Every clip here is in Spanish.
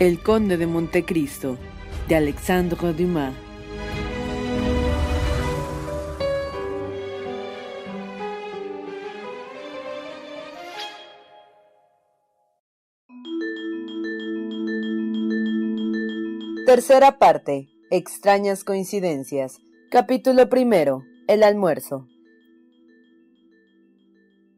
El Conde de Montecristo, de Alexandre Dumas. Tercera parte. Extrañas coincidencias. Capítulo primero. El almuerzo.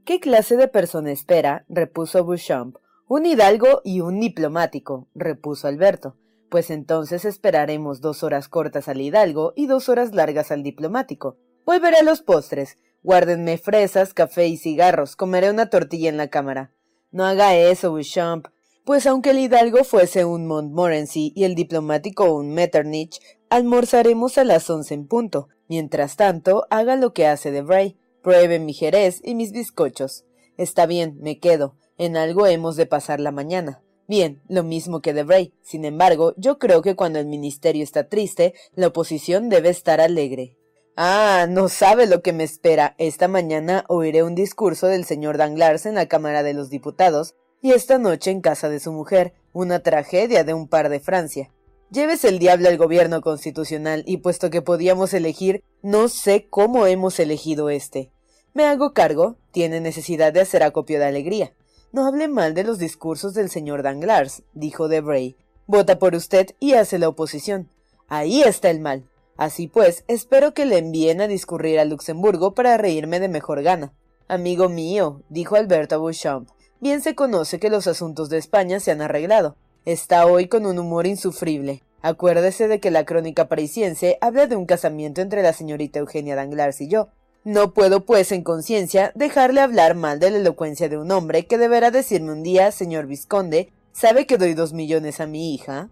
¿Qué clase de persona espera? repuso Beauchamp. Un hidalgo y un diplomático, repuso Alberto. Pues entonces esperaremos dos horas cortas al hidalgo y dos horas largas al diplomático. Volveré a los postres. Guárdenme fresas, café y cigarros. Comeré una tortilla en la cámara. No haga eso, Beauchamp. Pues aunque el hidalgo fuese un Montmorency y el diplomático un Metternich, almorzaremos a las once en punto. Mientras tanto, haga lo que hace de Bray. Pruebe mi jerez y mis bizcochos. Está bien, me quedo. En algo hemos de pasar la mañana. Bien, lo mismo que de Bray. Sin embargo, yo creo que cuando el ministerio está triste, la oposición debe estar alegre. Ah, no sabe lo que me espera. Esta mañana oiré un discurso del señor Danglars en la Cámara de los Diputados y esta noche en casa de su mujer, una tragedia de un par de Francia. Llévese el diablo al gobierno constitucional y puesto que podíamos elegir, no sé cómo hemos elegido este. Me hago cargo, tiene necesidad de hacer acopio de alegría. No hable mal de los discursos del señor Danglars, dijo Debray. Vota por usted y hace la oposición. Ahí está el mal. Así pues, espero que le envíen a discurrir a Luxemburgo para reírme de mejor gana. Amigo mío, dijo Alberto Beauchamp, Bien se conoce que los asuntos de España se han arreglado. Está hoy con un humor insufrible. Acuérdese de que la crónica parisiense habla de un casamiento entre la señorita Eugenia Danglars y yo. No puedo, pues, en conciencia, dejarle hablar mal de la elocuencia de un hombre que deberá decirme un día, señor vizconde, ¿sabe que doy dos millones a mi hija?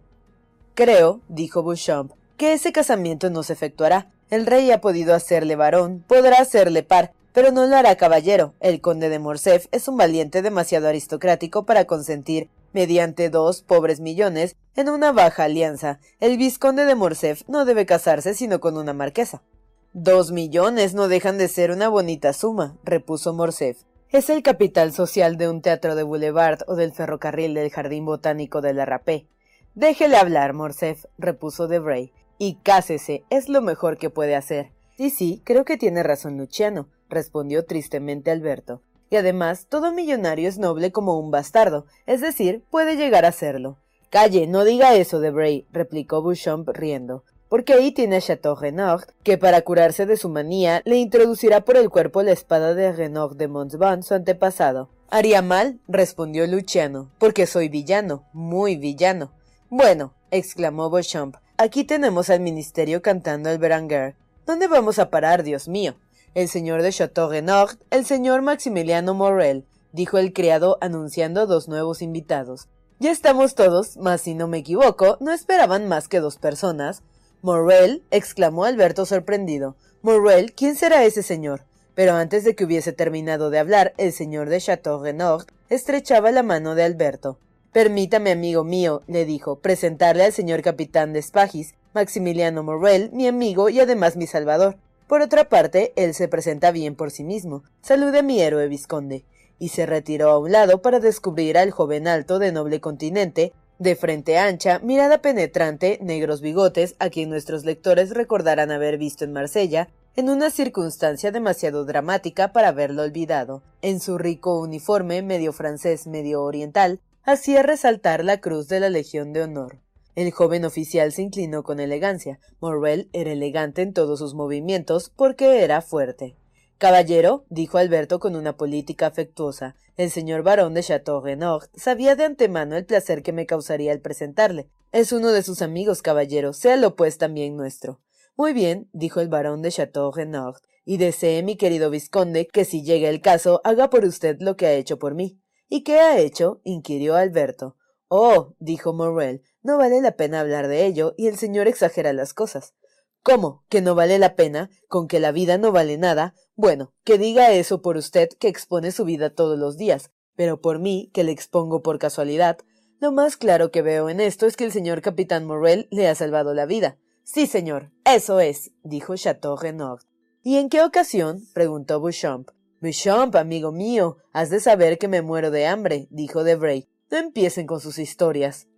Creo, dijo Beauchamp, que ese casamiento no se efectuará. El rey ha podido hacerle varón, podrá hacerle par, pero no lo hará caballero. El conde de Morcerf es un valiente demasiado aristocrático para consentir, mediante dos pobres millones, en una baja alianza. El vizconde de Morcerf no debe casarse sino con una marquesa. Dos millones no dejan de ser una bonita suma, repuso Morcerf. Es el capital social de un teatro de boulevard o del ferrocarril del jardín botánico de la Rapé. Déjele hablar, Morcerf, repuso Debray, y cásese, es lo mejor que puede hacer. Sí, sí, creo que tiene razón Luciano respondió tristemente Alberto. Y además, todo millonario es noble como un bastardo, es decir, puede llegar a serlo. Calle, no diga eso, Debray, replicó Beauchamp riendo, porque ahí tiene a Chateau Renaud, que para curarse de su manía le introducirá por el cuerpo la espada de Renaud de Montbon, su antepasado. Haría mal, respondió Luciano, porque soy villano, muy villano. Bueno, exclamó Beauchamp, aquí tenemos al ministerio cantando el Beranger. ¿Dónde vamos a parar, Dios mío? El señor de Chateau-Renaud, el señor Maximiliano Morel, dijo el criado anunciando dos nuevos invitados. Ya estamos todos, mas si no me equivoco, no esperaban más que dos personas. Morel, exclamó Alberto sorprendido. Morel, ¿quién será ese señor? Pero antes de que hubiese terminado de hablar, el señor de Chateau Renaud estrechaba la mano de Alberto. Permítame, amigo mío, le dijo, presentarle al señor capitán de Spagis, Maximiliano Morrel, mi amigo y además mi salvador. Por otra parte, él se presenta bien por sí mismo. Salude a mi héroe visconde. Y se retiró a un lado para descubrir al joven alto de noble continente, de frente ancha, mirada penetrante, negros bigotes, a quien nuestros lectores recordarán haber visto en Marsella, en una circunstancia demasiado dramática para haberlo olvidado. En su rico uniforme, medio francés, medio oriental, hacía resaltar la cruz de la Legión de Honor. El joven oficial se inclinó con elegancia. Morrel era elegante en todos sus movimientos porque era fuerte. Caballero, dijo Alberto con una política afectuosa, el señor barón de Chateau Renaud sabía de antemano el placer que me causaría el presentarle. Es uno de sus amigos, caballero, séalo pues también nuestro. Muy bien, dijo el barón de Chateau Renaud, y desee mi querido vizconde que si llega el caso haga por usted lo que ha hecho por mí. ¿Y qué ha hecho? inquirió Alberto. Oh, dijo Morrel, no vale la pena hablar de ello, y el señor exagera las cosas. ¿Cómo? ¿Que no vale la pena? ¿Con que la vida no vale nada? Bueno, que diga eso por usted que expone su vida todos los días, pero por mí, que le expongo por casualidad, lo más claro que veo en esto es que el señor capitán Morrel le ha salvado la vida. Sí, señor, eso es, dijo Chateau Renaud. ¿Y en qué ocasión? preguntó Beauchamp. Beauchamp, amigo mío, has de saber que me muero de hambre, dijo Debray. No empiecen con sus historias.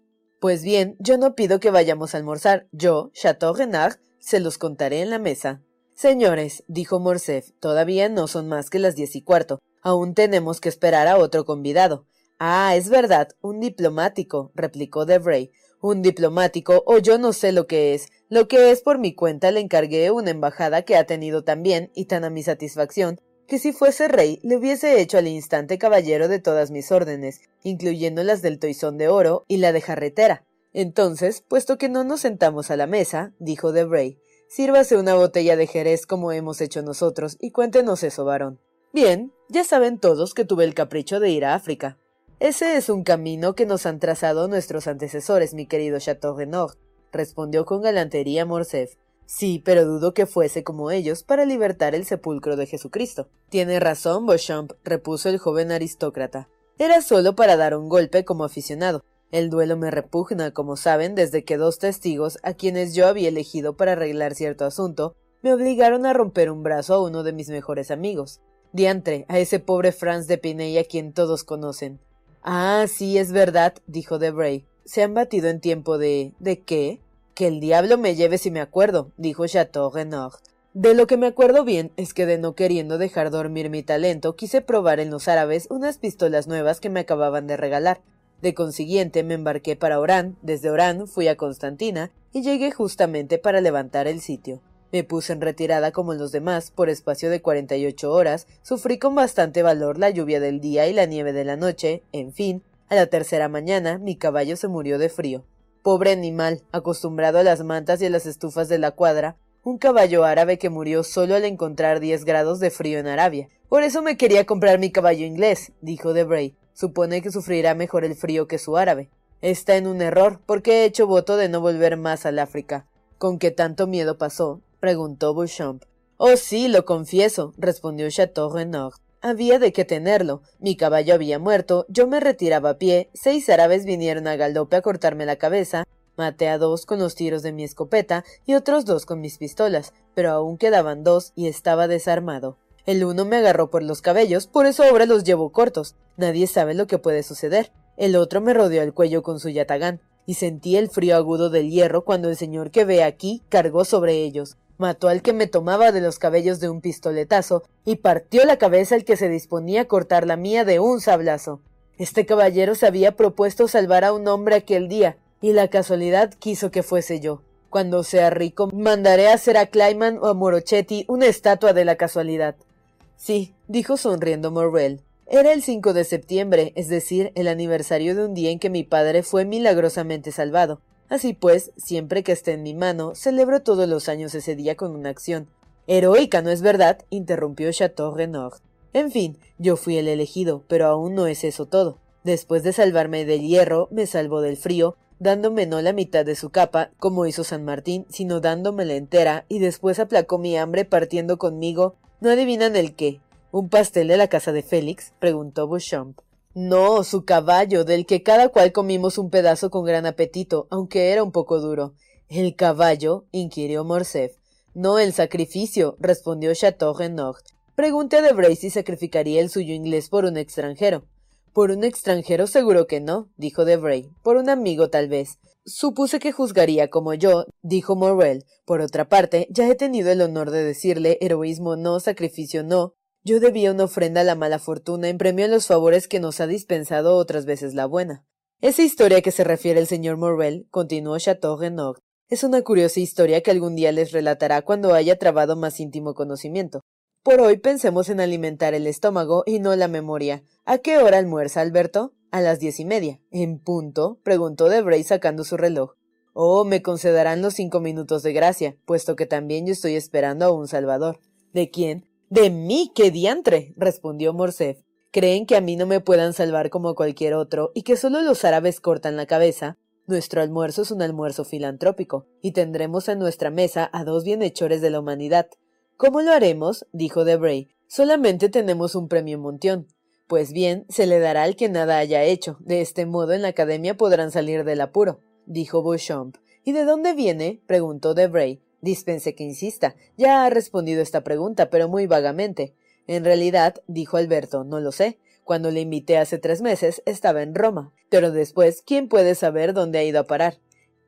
Pues bien, yo no pido que vayamos a almorzar. Yo, Chateau Renard, se los contaré en la mesa. Señores, dijo Morcerf, todavía no son más que las diez y cuarto. Aún tenemos que esperar a otro convidado. Ah, es verdad, un diplomático, replicó Debray. Un diplomático, o yo no sé lo que es. Lo que es por mi cuenta le encargué una embajada que ha tenido tan bien y tan a mi satisfacción que si fuese rey le hubiese hecho al instante caballero de todas mis órdenes, incluyendo las del toisón de oro y la de jarretera. Entonces, puesto que no nos sentamos a la mesa, dijo Debray, sírvase una botella de jerez como hemos hecho nosotros y cuéntenos eso, varón. Bien, ya saben todos que tuve el capricho de ir a África. Ese es un camino que nos han trazado nuestros antecesores, mi querido Chateau Renaud, respondió con galantería Morcerf. Sí, pero dudo que fuese como ellos para libertar el sepulcro de Jesucristo. Tiene razón, Beauchamp, repuso el joven aristócrata. Era solo para dar un golpe como aficionado. El duelo me repugna, como saben, desde que dos testigos, a quienes yo había elegido para arreglar cierto asunto, me obligaron a romper un brazo a uno de mis mejores amigos. Diantre, a ese pobre Franz de Piney a quien todos conocen. Ah, sí, es verdad, dijo Debray. Se han batido en tiempo de. ¿De qué? Que el diablo me lleve si me acuerdo, dijo Chateau Renaud. De lo que me acuerdo bien es que de no queriendo dejar dormir mi talento, quise probar en los árabes unas pistolas nuevas que me acababan de regalar. De consiguiente me embarqué para Orán, desde Orán fui a Constantina y llegué justamente para levantar el sitio. Me puse en retirada como los demás, por espacio de cuarenta y ocho horas, sufrí con bastante valor la lluvia del día y la nieve de la noche, en fin, a la tercera mañana mi caballo se murió de frío. Pobre animal, acostumbrado a las mantas y a las estufas de la cuadra, un caballo árabe que murió solo al encontrar diez grados de frío en Arabia. Por eso me quería comprar mi caballo inglés, dijo Debray. Supone que sufrirá mejor el frío que su árabe. Está en un error, porque he hecho voto de no volver más al África. ¿Con qué tanto miedo pasó? preguntó Beauchamp. Oh, sí, lo confieso, respondió Chateau Renaud. Había de qué tenerlo. Mi caballo había muerto, yo me retiraba a pie, seis árabes vinieron a galope a cortarme la cabeza, Maté a dos con los tiros de mi escopeta y otros dos con mis pistolas, pero aún quedaban dos y estaba desarmado. El uno me agarró por los cabellos, por eso ahora los llevo cortos. Nadie sabe lo que puede suceder. El otro me rodeó el cuello con su yatagán, y sentí el frío agudo del hierro cuando el señor que ve aquí cargó sobre ellos. Mató al que me tomaba de los cabellos de un pistoletazo y partió la cabeza al que se disponía a cortar la mía de un sablazo. Este caballero se había propuesto salvar a un hombre aquel día, y la casualidad quiso que fuese yo. Cuando sea rico, mandaré a hacer a Clyman o a Morochetti una estatua de la casualidad. Sí, dijo sonriendo Morrel. Era el 5 de septiembre, es decir, el aniversario de un día en que mi padre fue milagrosamente salvado. Así pues, siempre que esté en mi mano, celebro todos los años ese día con una acción. Heroica, ¿no es verdad? interrumpió Chateau Renaud. En fin, yo fui el elegido, pero aún no es eso todo. Después de salvarme del hierro, me salvó del frío, dándome no la mitad de su capa, como hizo San Martín, sino dándomela entera, y después aplacó mi hambre partiendo conmigo. ¿No adivinan el qué? ¿Un pastel de la casa de Félix? preguntó Beauchamp. No, su caballo, del que cada cual comimos un pedazo con gran apetito, aunque era un poco duro. ¿El caballo? inquirió Morcerf. No el sacrificio, respondió Chateau Renaud. Pregunté a Debray si sacrificaría el suyo inglés por un extranjero. Por un extranjero seguro que no, dijo Debray. Por un amigo tal vez. Supuse que juzgaría como yo, dijo Morrel. Por otra parte, ya he tenido el honor de decirle heroísmo no, sacrificio no. Yo debía una ofrenda a la mala fortuna en premio a los favores que nos ha dispensado otras veces la buena. Esa historia que se refiere el señor Morrel, continuó Chateau Renaud, es una curiosa historia que algún día les relatará cuando haya trabado más íntimo conocimiento. Por hoy pensemos en alimentar el estómago y no la memoria. ¿A qué hora almuerza, Alberto? A las diez y media. ¿En punto? preguntó Debray sacando su reloj. Oh, me concederán los cinco minutos de gracia, puesto que también yo estoy esperando a un salvador. ¿De quién? De mí, qué diantre, respondió Morcerf. Creen que a mí no me puedan salvar como cualquier otro y que solo los árabes cortan la cabeza. Nuestro almuerzo es un almuerzo filantrópico, y tendremos en nuestra mesa a dos bienhechores de la humanidad. ¿Cómo lo haremos? dijo Debray. Solamente tenemos un premio Montión. Pues bien, se le dará al que nada haya hecho. De este modo en la academia podrán salir del apuro, dijo Beauchamp. ¿Y de dónde viene? preguntó Debray. Dispense que insista. Ya ha respondido esta pregunta, pero muy vagamente. En realidad, dijo Alberto, no lo sé. Cuando le invité hace tres meses estaba en Roma, pero después, ¿quién puede saber dónde ha ido a parar?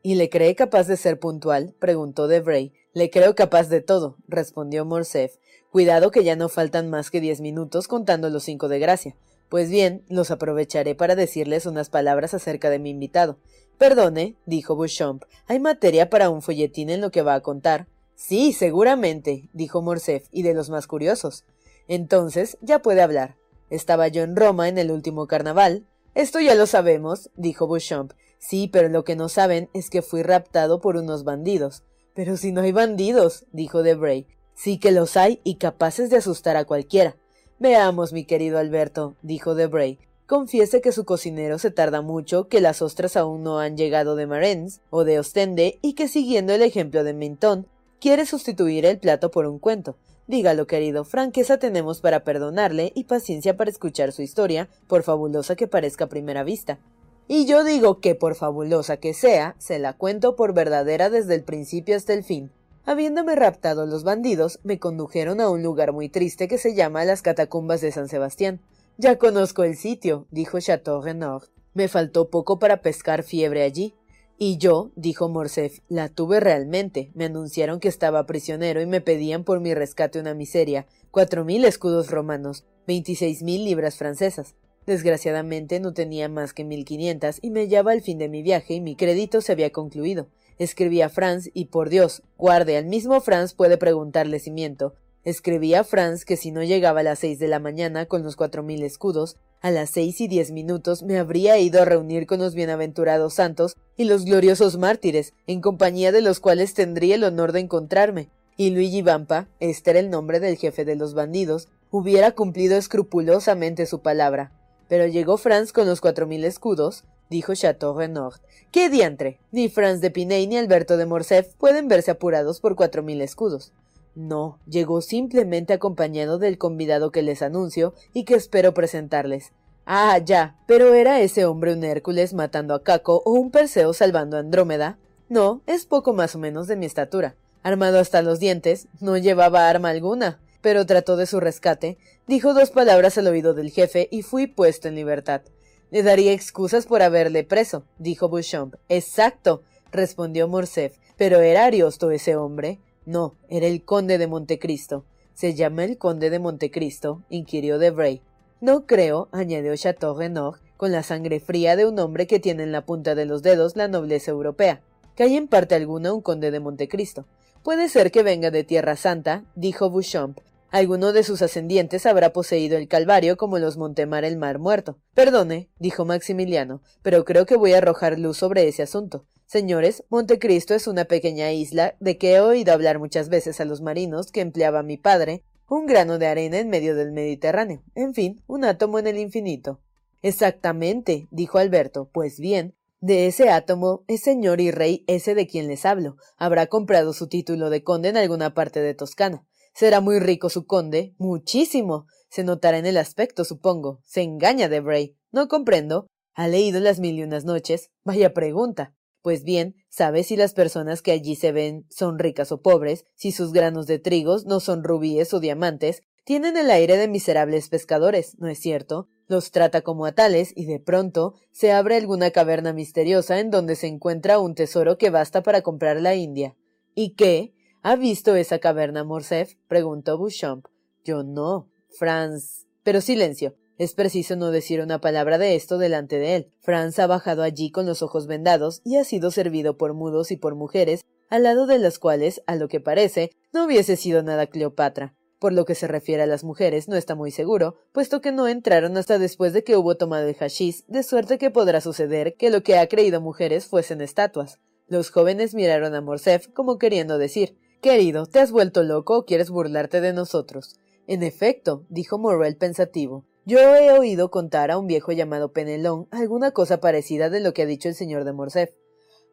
¿Y le cree capaz de ser puntual? preguntó Debray. Le creo capaz de todo, respondió Morcerf. Cuidado que ya no faltan más que diez minutos contando los cinco de gracia. Pues bien, los aprovecharé para decirles unas palabras acerca de mi invitado. Perdone, dijo Beauchamp, ¿hay materia para un folletín en lo que va a contar? Sí, seguramente, dijo Morcerf, y de los más curiosos. Entonces, ya puede hablar. Estaba yo en Roma en el último carnaval. Esto ya lo sabemos, dijo Beauchamp. Sí, pero lo que no saben es que fui raptado por unos bandidos. Pero si no hay bandidos, dijo Debray. Sí que los hay y capaces de asustar a cualquiera. Veamos, mi querido Alberto, dijo Debray. Confiese que su cocinero se tarda mucho, que las ostras aún no han llegado de Marens o de Ostende y que siguiendo el ejemplo de Minton, quiere sustituir el plato por un cuento. Dígalo, querido, franqueza tenemos para perdonarle y paciencia para escuchar su historia, por fabulosa que parezca a primera vista. Y yo digo que, por fabulosa que sea, se la cuento por verdadera desde el principio hasta el fin. Habiéndome raptado los bandidos, me condujeron a un lugar muy triste que se llama las catacumbas de San Sebastián. Ya conozco el sitio, dijo Chateau Renaud. Me faltó poco para pescar fiebre allí. Y yo, dijo Morcerf, la tuve realmente. Me anunciaron que estaba prisionero y me pedían por mi rescate una miseria, cuatro mil escudos romanos, veintiséis mil libras francesas. Desgraciadamente no tenía más que mil quinientas y me hallaba al fin de mi viaje y mi crédito se había concluido. Escribí a Franz y por Dios, guarde, al mismo Franz puede preguntarle si miento. Escribí a Franz que si no llegaba a las seis de la mañana con los cuatro mil escudos, a las seis y diez minutos me habría ido a reunir con los bienaventurados santos y los gloriosos mártires, en compañía de los cuales tendría el honor de encontrarme. Y Luigi Vampa, este era el nombre del jefe de los bandidos, hubiera cumplido escrupulosamente su palabra. Pero llegó Franz con los cuatro mil escudos, dijo Chateau Renaud. ¡Qué diantre! Ni Franz de Piney ni Alberto de Morcerf pueden verse apurados por cuatro mil escudos. No, llegó simplemente acompañado del convidado que les anuncio y que espero presentarles. Ah, ya, pero ¿era ese hombre un Hércules matando a Caco o un Perseo salvando a Andrómeda? No, es poco más o menos de mi estatura. Armado hasta los dientes, no llevaba arma alguna, pero trató de su rescate, dijo dos palabras al oído del jefe y fui puesto en libertad. Le daría excusas por haberle preso, dijo Beauchamp. Exacto, respondió Morcerf, pero era Ariosto ese hombre. No, era el conde de Montecristo. ¿Se llama el conde de Montecristo? inquirió Debray. No creo, añadió Chateau Renaud, con la sangre fría de un hombre que tiene en la punta de los dedos la nobleza europea, que hay en parte alguna un conde de Montecristo. Puede ser que venga de Tierra Santa, dijo Beauchamp. Alguno de sus ascendientes habrá poseído el Calvario como los Montemar el Mar Muerto. Perdone, dijo Maximiliano, pero creo que voy a arrojar luz sobre ese asunto. Señores, Montecristo es una pequeña isla de que he oído hablar muchas veces a los marinos que empleaba mi padre, un grano de arena en medio del Mediterráneo, en fin, un átomo en el infinito. Exactamente, dijo Alberto. Pues bien, De ese átomo es señor y rey ese de quien les hablo. Habrá comprado su título de conde en alguna parte de Toscana. Será muy rico su conde, muchísimo. Se notará en el aspecto, supongo. Se engaña de Bray. No comprendo. ¿Ha leído las mil y unas noches? Vaya pregunta. Pues bien, sabe si las personas que allí se ven son ricas o pobres, si sus granos de trigos no son rubíes o diamantes, tienen el aire de miserables pescadores, ¿no es cierto? Los trata como a tales y de pronto se abre alguna caverna misteriosa en donde se encuentra un tesoro que basta para comprar la India. ¿Y qué? ¿Ha visto esa caverna, Morcerf? preguntó Beauchamp. Yo no. Franz. Pero silencio. Es preciso no decir una palabra de esto delante de él. Franz ha bajado allí con los ojos vendados y ha sido servido por mudos y por mujeres, al lado de las cuales, a lo que parece, no hubiese sido nada Cleopatra. Por lo que se refiere a las mujeres, no está muy seguro, puesto que no entraron hasta después de que hubo tomado el hashish, de suerte que podrá suceder que lo que ha creído mujeres fuesen estatuas. Los jóvenes miraron a Morcerf como queriendo decir Querido, ¿te has vuelto loco o quieres burlarte de nosotros? En efecto, dijo Morrel pensativo, yo he oído contar a un viejo llamado Penelón alguna cosa parecida de lo que ha dicho el señor de Morcerf.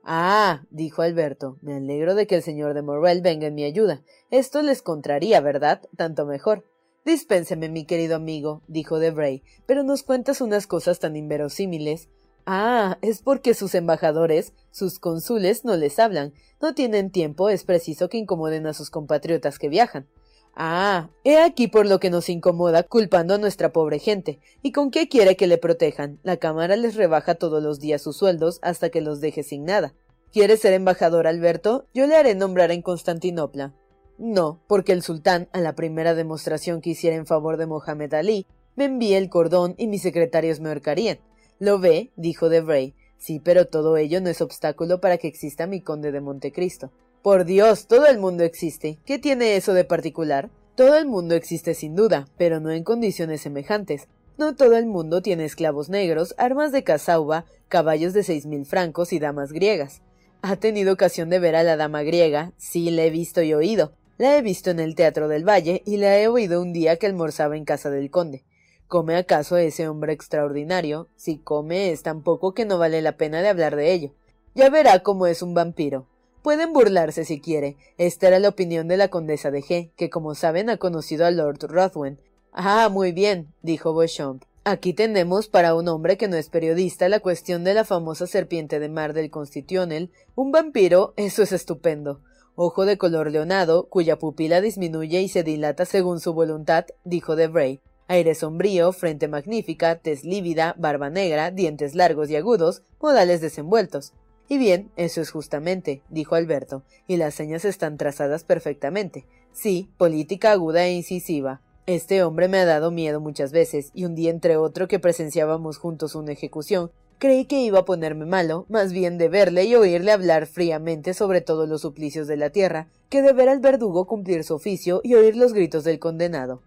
Ah, dijo Alberto, me alegro de que el señor de Morrel venga en mi ayuda. Esto les contraría, ¿verdad? Tanto mejor. Dispénseme, mi querido amigo, dijo Debray, pero nos cuentas unas cosas tan inverosímiles. Ah, es porque sus embajadores, sus cónsules, no les hablan. No tienen tiempo, es preciso que incomoden a sus compatriotas que viajan. Ah, he aquí por lo que nos incomoda culpando a nuestra pobre gente. ¿Y con qué quiere que le protejan? La Cámara les rebaja todos los días sus sueldos hasta que los deje sin nada. ¿Quiere ser embajador, Alberto? Yo le haré nombrar en Constantinopla. No, porque el sultán, a la primera demostración que hiciera en favor de Mohamed Ali, me envía el cordón y mis secretarios me ahorcarían. ¿Lo ve? dijo Debray. Sí, pero todo ello no es obstáculo para que exista mi conde de Montecristo. Por Dios, todo el mundo existe. ¿Qué tiene eso de particular? Todo el mundo existe sin duda, pero no en condiciones semejantes. No todo el mundo tiene esclavos negros, armas de cazauba, caballos de seis mil francos y damas griegas. ¿Ha tenido ocasión de ver a la dama griega? Sí, la he visto y oído. La he visto en el Teatro del Valle y la he oído un día que almorzaba en casa del conde. ¿Come acaso ese hombre extraordinario? Si come es tan poco que no vale la pena de hablar de ello. Ya verá cómo es un vampiro. Pueden burlarse si quiere. Esta era la opinión de la condesa de G, que como saben ha conocido a Lord Ruthwen. Ah, muy bien, dijo Beauchamp. Aquí tenemos para un hombre que no es periodista la cuestión de la famosa serpiente de mar del Constitucional. Un vampiro, eso es estupendo. Ojo de color leonado, cuya pupila disminuye y se dilata según su voluntad, dijo Debray. Aire sombrío, frente magnífica, tez lívida, barba negra, dientes largos y agudos, modales desenvueltos. Y bien, eso es justamente, dijo Alberto, y las señas están trazadas perfectamente. Sí, política aguda e incisiva. Este hombre me ha dado miedo muchas veces, y un día entre otro que presenciábamos juntos una ejecución, creí que iba a ponerme malo, más bien de verle y oírle hablar fríamente sobre todos los suplicios de la tierra, que de ver al verdugo cumplir su oficio y oír los gritos del condenado.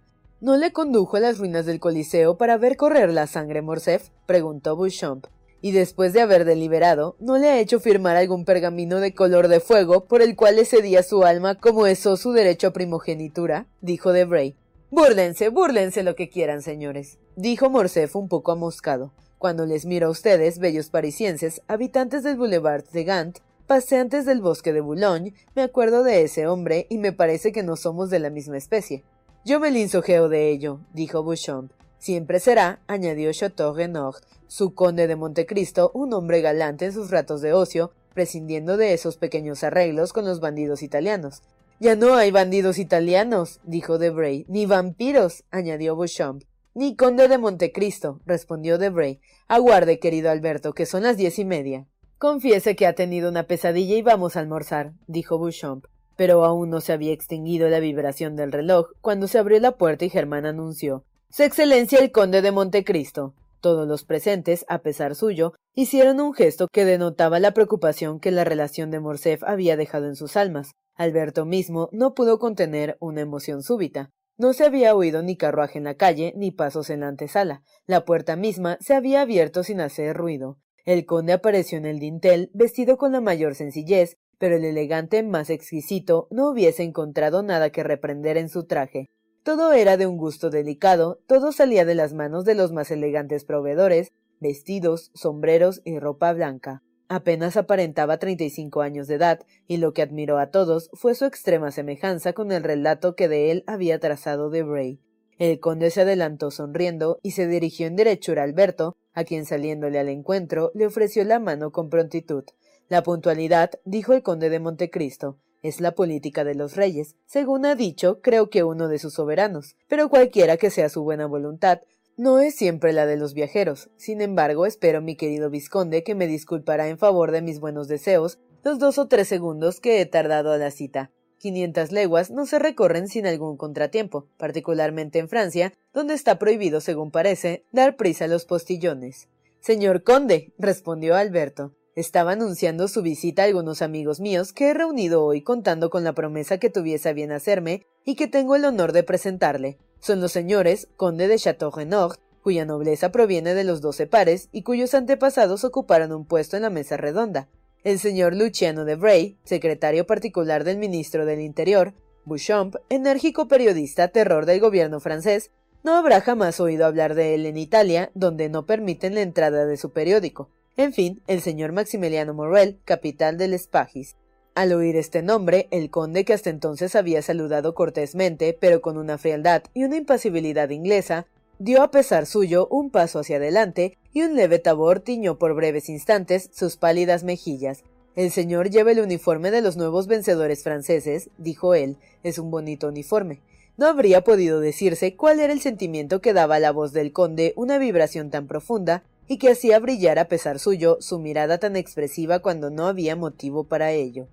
¿No le condujo a las ruinas del Coliseo para ver correr la sangre Morcerf? preguntó Beauchamp y después de haber deliberado, ¿no le ha hecho firmar algún pergamino de color de fuego por el cual le cedía su alma como eso su derecho a primogenitura? dijo Debray. Búrlense, búrlense lo que quieran, señores, dijo Morcerf un poco amoscado. Cuando les miro a ustedes, bellos parisienses, habitantes del Boulevard de Gant, paseantes del bosque de Boulogne, me acuerdo de ese hombre y me parece que no somos de la misma especie. Yo me linsojeo de ello, dijo Beauchamp. Siempre será, añadió Chateau Renaud, su conde de Montecristo, un hombre galante en sus ratos de ocio, prescindiendo de esos pequeños arreglos con los bandidos italianos. Ya no hay bandidos italianos, dijo Debray, ni vampiros, añadió Beauchamp. Ni conde de Montecristo, respondió Debray. Aguarde, querido Alberto, que son las diez y media. Confiese que ha tenido una pesadilla y vamos a almorzar, dijo Beauchamp. Pero aún no se había extinguido la vibración del reloj cuando se abrió la puerta y Germán anunció su Excelencia el Conde de Montecristo. Todos los presentes, a pesar suyo, hicieron un gesto que denotaba la preocupación que la relación de Morcerf había dejado en sus almas. Alberto mismo no pudo contener una emoción súbita. No se había oído ni carruaje en la calle, ni pasos en la antesala. La puerta misma se había abierto sin hacer ruido. El conde apareció en el dintel, vestido con la mayor sencillez, pero el elegante más exquisito no hubiese encontrado nada que reprender en su traje. Todo era de un gusto delicado, todo salía de las manos de los más elegantes proveedores, vestidos, sombreros y ropa blanca. Apenas aparentaba treinta y cinco años de edad, y lo que admiró a todos fue su extrema semejanza con el relato que de él había trazado de Bray. El conde se adelantó sonriendo y se dirigió en derechura a Alberto, a quien saliéndole al encuentro le ofreció la mano con prontitud. La puntualidad, dijo el conde de Montecristo, es la política de los reyes, según ha dicho, creo que uno de sus soberanos, pero cualquiera que sea su buena voluntad, no es siempre la de los viajeros. Sin embargo, espero, mi querido vizconde, que me disculpará en favor de mis buenos deseos los dos o tres segundos que he tardado a la cita. Quinientas leguas no se recorren sin algún contratiempo, particularmente en Francia, donde está prohibido, según parece, dar prisa a los postillones. Señor conde, respondió Alberto, estaba anunciando su visita a algunos amigos míos que he reunido hoy contando con la promesa que tuviese a bien hacerme y que tengo el honor de presentarle. Son los señores conde de Château-Renaud, cuya nobleza proviene de los doce pares y cuyos antepasados ocuparon un puesto en la mesa redonda. El señor Luciano de Bray, secretario particular del ministro del Interior, Bouchamp, enérgico periodista terror del gobierno francés, no habrá jamás oído hablar de él en Italia, donde no permiten la entrada de su periódico. En fin, el señor Maximiliano Morel, capital del Spagis. Al oír este nombre, el conde, que hasta entonces había saludado cortésmente, pero con una frialdad y una impasibilidad inglesa, dio a pesar suyo un paso hacia adelante y un leve tabor tiñó por breves instantes sus pálidas mejillas. El señor lleva el uniforme de los nuevos vencedores franceses, dijo él, es un bonito uniforme. No habría podido decirse cuál era el sentimiento que daba a la voz del conde una vibración tan profunda y que hacía brillar a pesar suyo su mirada tan expresiva cuando no había motivo para ello.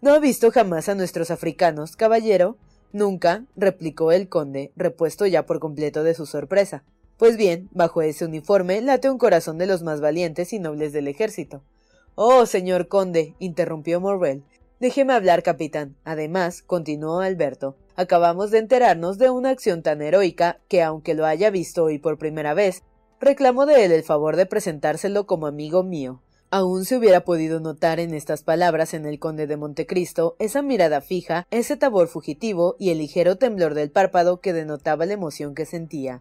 ¿No ha visto jamás a nuestros africanos, caballero? Nunca, replicó el conde, repuesto ya por completo de su sorpresa. Pues bien, bajo ese uniforme late un corazón de los más valientes y nobles del ejército. Oh, señor conde, interrumpió Morrel. Déjeme hablar, capitán. Además, continuó Alberto, acabamos de enterarnos de una acción tan heroica que, aunque lo haya visto hoy por primera vez, reclamó de él el favor de presentárselo como amigo mío. Aún se hubiera podido notar en estas palabras en el conde de Montecristo esa mirada fija, ese tabor fugitivo y el ligero temblor del párpado que denotaba la emoción que sentía.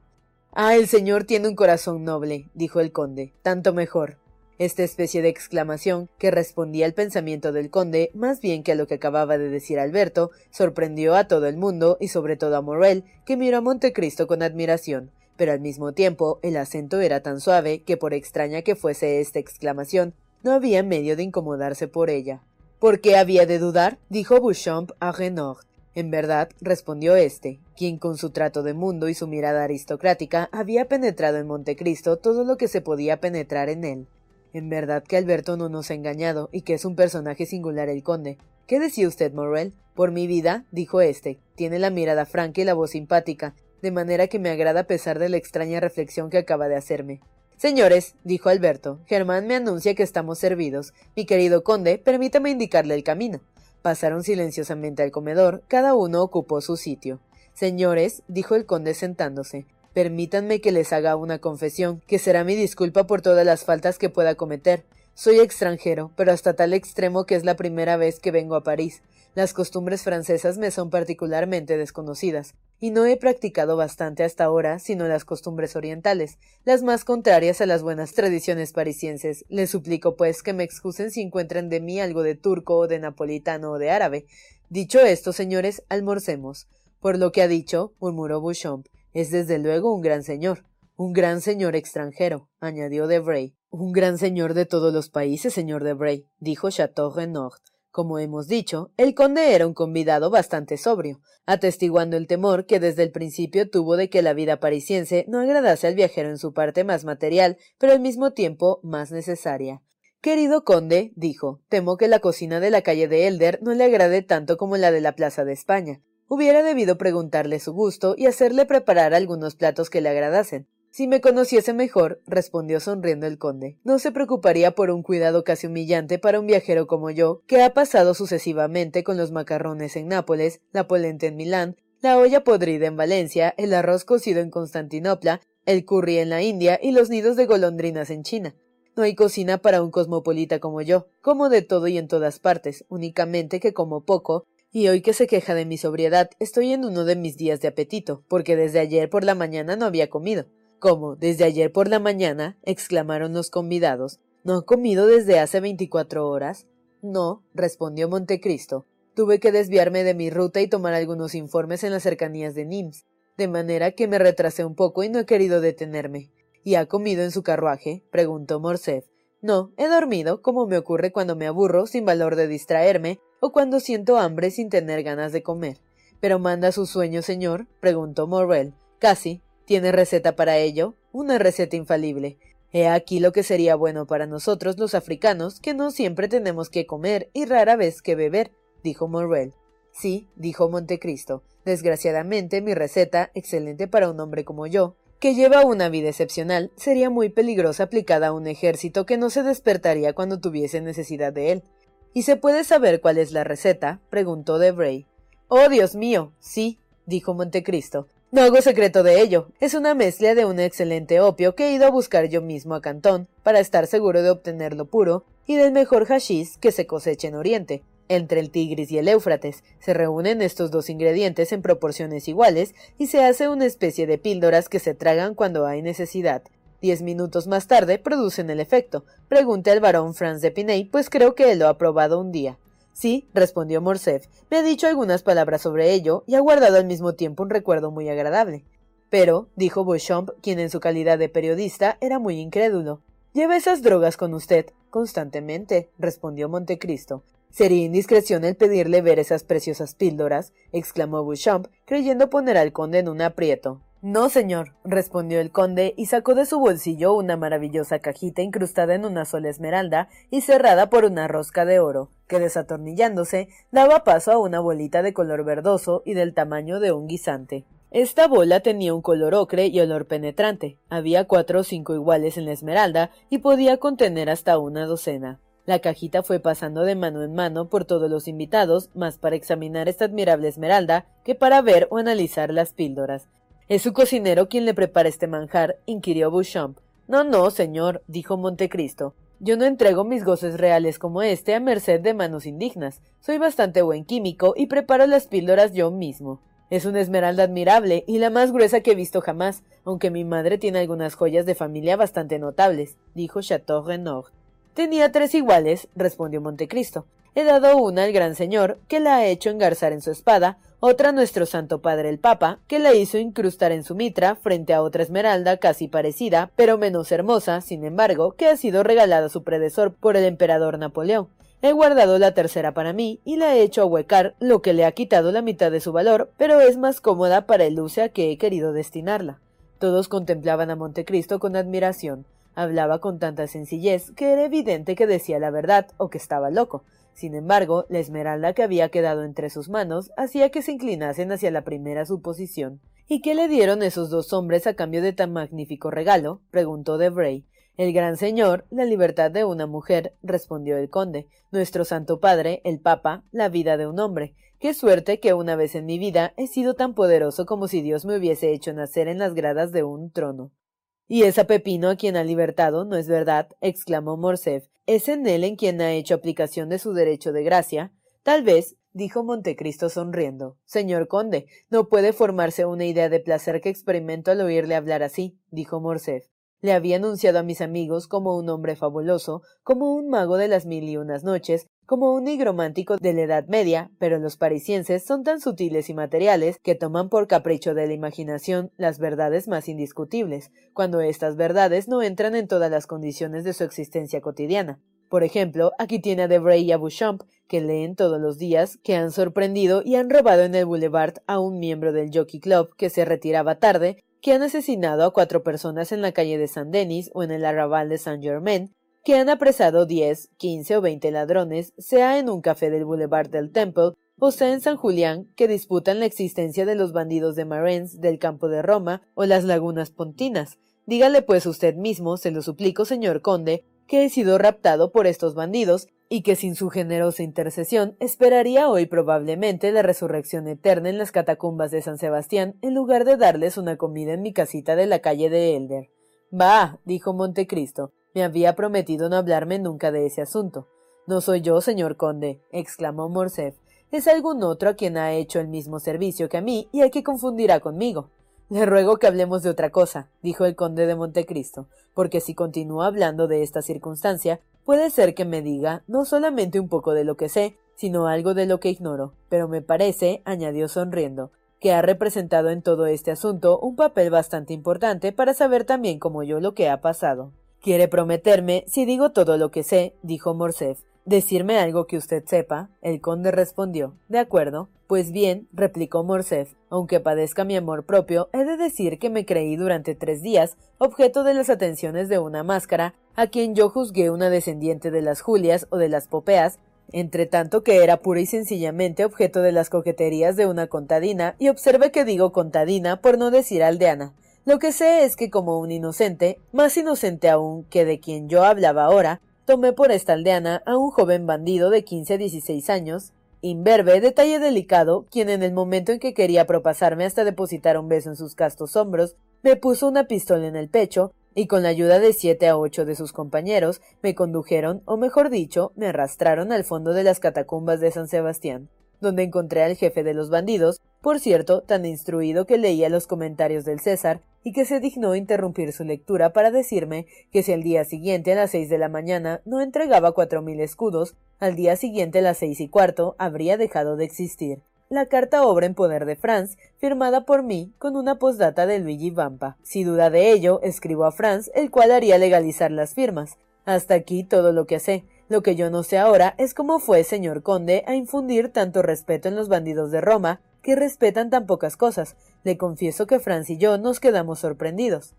Ah, el señor tiene un corazón noble, dijo el conde, tanto mejor. Esta especie de exclamación, que respondía al pensamiento del conde más bien que a lo que acababa de decir Alberto, sorprendió a todo el mundo y sobre todo a Morel, que miró a Montecristo con admiración pero al mismo tiempo el acento era tan suave que por extraña que fuese esta exclamación, no había medio de incomodarse por ella. ¿Por qué había de dudar? dijo Bouchamp a Renaud. En verdad, respondió éste, quien con su trato de mundo y su mirada aristocrática había penetrado en Montecristo todo lo que se podía penetrar en él. En verdad que Alberto no nos ha engañado y que es un personaje singular el conde. ¿Qué decía usted, Morrel? Por mi vida, dijo éste, tiene la mirada franca y la voz simpática, de manera que me agrada a pesar de la extraña reflexión que acaba de hacerme. Señores, dijo Alberto, Germán me anuncia que estamos servidos. Mi querido conde, permítame indicarle el camino. Pasaron silenciosamente al comedor, cada uno ocupó su sitio. Señores, dijo el conde sentándose, permítanme que les haga una confesión, que será mi disculpa por todas las faltas que pueda cometer. Soy extranjero, pero hasta tal extremo que es la primera vez que vengo a París. Las costumbres francesas me son particularmente desconocidas, y no he practicado bastante hasta ahora sino las costumbres orientales, las más contrarias a las buenas tradiciones parisienses. Les suplico, pues, que me excusen si encuentran de mí algo de turco o de napolitano o de árabe. Dicho esto, señores, almorcemos. Por lo que ha dicho, murmuró Bouchamp, es desde luego un gran señor. Un gran señor extranjero, añadió Debray. Un gran señor de todos los países, señor Debray, dijo Chateau Renaud. Como hemos dicho, el conde era un convidado bastante sobrio, atestiguando el temor que desde el principio tuvo de que la vida parisiense no agradase al viajero en su parte más material, pero al mismo tiempo más necesaria. Querido conde, dijo, temo que la cocina de la calle de Elder no le agrade tanto como la de la Plaza de España. Hubiera debido preguntarle su gusto y hacerle preparar algunos platos que le agradasen. Si me conociese mejor, respondió sonriendo el conde, no se preocuparía por un cuidado casi humillante para un viajero como yo, que ha pasado sucesivamente con los macarrones en Nápoles, la polenta en Milán, la olla podrida en Valencia, el arroz cocido en Constantinopla, el curry en la India y los nidos de golondrinas en China. No hay cocina para un cosmopolita como yo, como de todo y en todas partes, únicamente que como poco, y hoy que se queja de mi sobriedad, estoy en uno de mis días de apetito, porque desde ayer por la mañana no había comido. ¿Cómo? ¿Desde ayer por la mañana? exclamaron los convidados. ¿No ha comido desde hace veinticuatro horas? No, respondió Montecristo. Tuve que desviarme de mi ruta y tomar algunos informes en las cercanías de Nims, de manera que me retrasé un poco y no he querido detenerme. ¿Y ha comido en su carruaje? preguntó Morcerf. No, he dormido, como me ocurre cuando me aburro sin valor de distraerme o cuando siento hambre sin tener ganas de comer. ¿Pero manda su sueño, señor? preguntó Morrel. Casi. ¿Tiene receta para ello? Una receta infalible. He aquí lo que sería bueno para nosotros los africanos, que no siempre tenemos que comer y rara vez que beber, dijo Morrel. Sí, dijo Montecristo. Desgraciadamente mi receta, excelente para un hombre como yo, que lleva una vida excepcional, sería muy peligrosa aplicada a un ejército que no se despertaría cuando tuviese necesidad de él. ¿Y se puede saber cuál es la receta? preguntó Debray. Oh, Dios mío. Sí, dijo Montecristo. No hago secreto de ello. Es una mezcla de un excelente opio que he ido a buscar yo mismo a Cantón, para estar seguro de obtenerlo puro, y del mejor hashish que se cosecha en Oriente. Entre el Tigris y el Éufrates se reúnen estos dos ingredientes en proporciones iguales y se hace una especie de píldoras que se tragan cuando hay necesidad. Diez minutos más tarde producen el efecto. Pregunte al barón Franz de Piney, pues creo que él lo ha probado un día. Sí, respondió Morcerf, me ha dicho algunas palabras sobre ello y ha guardado al mismo tiempo un recuerdo muy agradable. Pero, dijo Beauchamp, quien en su calidad de periodista era muy incrédulo. Lleva esas drogas con usted. Constantemente, respondió Montecristo. Sería indiscreción el pedirle ver esas preciosas píldoras, exclamó Beauchamp, creyendo poner al conde en un aprieto. No, señor, respondió el conde y sacó de su bolsillo una maravillosa cajita incrustada en una sola esmeralda y cerrada por una rosca de oro, que desatornillándose daba paso a una bolita de color verdoso y del tamaño de un guisante. Esta bola tenía un color ocre y olor penetrante. Había cuatro o cinco iguales en la esmeralda y podía contener hasta una docena. La cajita fue pasando de mano en mano por todos los invitados, más para examinar esta admirable esmeralda que para ver o analizar las píldoras, ¿Es su cocinero quien le prepara este manjar? inquirió Beauchamp. No, no, señor, dijo Montecristo. Yo no entrego mis goces reales como este a merced de manos indignas. Soy bastante buen químico y preparo las píldoras yo mismo. Es una esmeralda admirable y la más gruesa que he visto jamás, aunque mi madre tiene algunas joyas de familia bastante notables, dijo Chateau Renaud. Tenía tres iguales, respondió Montecristo. He dado una al gran señor, que la ha hecho engarzar en su espada, otra nuestro Santo Padre el Papa, que la hizo incrustar en su mitra frente a otra esmeralda casi parecida, pero menos hermosa, sin embargo, que ha sido regalada a su predecesor por el emperador Napoleón. He guardado la tercera para mí y la he hecho ahuecar, lo que le ha quitado la mitad de su valor, pero es más cómoda para el uso a que he querido destinarla. Todos contemplaban a Montecristo con admiración. Hablaba con tanta sencillez que era evidente que decía la verdad o que estaba loco. Sin embargo, la esmeralda que había quedado entre sus manos hacía que se inclinasen hacia la primera suposición. ¿Y qué le dieron esos dos hombres a cambio de tan magnífico regalo? preguntó Debray. El gran señor, la libertad de una mujer, respondió el conde. Nuestro santo padre, el papa, la vida de un hombre. Qué suerte que una vez en mi vida he sido tan poderoso como si Dios me hubiese hecho nacer en las gradas de un trono. ¿Y esa Pepino a quien ha libertado, no es verdad? exclamó Morcerf. ¿Es en él en quien ha hecho aplicación de su derecho de gracia? Tal vez, dijo Montecristo sonriendo. Señor conde, no puede formarse una idea de placer que experimento al oírle hablar así, dijo Morcerf. Le había anunciado a mis amigos como un hombre fabuloso, como un mago de las mil y unas noches, como un nigromántico de la Edad Media, pero los parisienses son tan sutiles y materiales que toman por capricho de la imaginación las verdades más indiscutibles, cuando estas verdades no entran en todas las condiciones de su existencia cotidiana. Por ejemplo, aquí tiene a Debray y a Bouchamp, que leen todos los días, que han sorprendido y han robado en el boulevard a un miembro del Jockey Club que se retiraba tarde, que han asesinado a cuatro personas en la calle de San Denis o en el arrabal de Saint Germain, que han apresado diez, quince o veinte ladrones, sea en un café del Boulevard del Temple, o sea en San Julián, que disputan la existencia de los bandidos de Marens del campo de Roma o las lagunas pontinas. Dígale pues usted mismo, se lo suplico, señor conde, que he sido raptado por estos bandidos y que sin su generosa intercesión esperaría hoy probablemente la resurrección eterna en las catacumbas de San Sebastián en lugar de darles una comida en mi casita de la calle de Elder. Bah, dijo Montecristo, me había prometido no hablarme nunca de ese asunto. No soy yo, señor conde, exclamó Morcerf. Es algún otro a quien ha hecho el mismo servicio que a mí y al que confundirá conmigo. Le ruego que hablemos de otra cosa, dijo el conde de Montecristo, porque si continúo hablando de esta circunstancia, puede ser que me diga no solamente un poco de lo que sé, sino algo de lo que ignoro. Pero me parece, añadió sonriendo, que ha representado en todo este asunto un papel bastante importante para saber también como yo lo que ha pasado. ¿Quiere prometerme, si digo todo lo que sé? dijo Morcerf, decirme algo que usted sepa? El conde respondió, de acuerdo. Pues bien, replicó Morcerf, aunque padezca mi amor propio, he de decir que me creí durante tres días objeto de las atenciones de una máscara, a quien yo juzgué una descendiente de las Julias o de las Popeas, entre tanto que era pura y sencillamente objeto de las coqueterías de una contadina, y observe que digo contadina por no decir aldeana. Lo que sé es que como un inocente, más inocente aún que de quien yo hablaba ahora, tomé por esta aldeana a un joven bandido de quince a dieciséis años, imberbe, detalle delicado, quien en el momento en que quería propasarme hasta depositar un beso en sus castos hombros, me puso una pistola en el pecho, y con la ayuda de siete a ocho de sus compañeros, me condujeron, o mejor dicho, me arrastraron al fondo de las catacumbas de San Sebastián, donde encontré al jefe de los bandidos, por cierto, tan instruido que leía los comentarios del César, y que se dignó interrumpir su lectura para decirme que si al día siguiente a las seis de la mañana no entregaba cuatro mil escudos, al día siguiente a las seis y cuarto habría dejado de existir. La carta obra en poder de Franz, firmada por mí con una postdata de Luigi Vampa. Si duda de ello, escribo a Franz, el cual haría legalizar las firmas. Hasta aquí todo lo que sé. Lo que yo no sé ahora es cómo fue, señor conde, a infundir tanto respeto en los bandidos de Roma, que respetan tan pocas cosas. Le confieso que Franz y yo nos quedamos sorprendidos.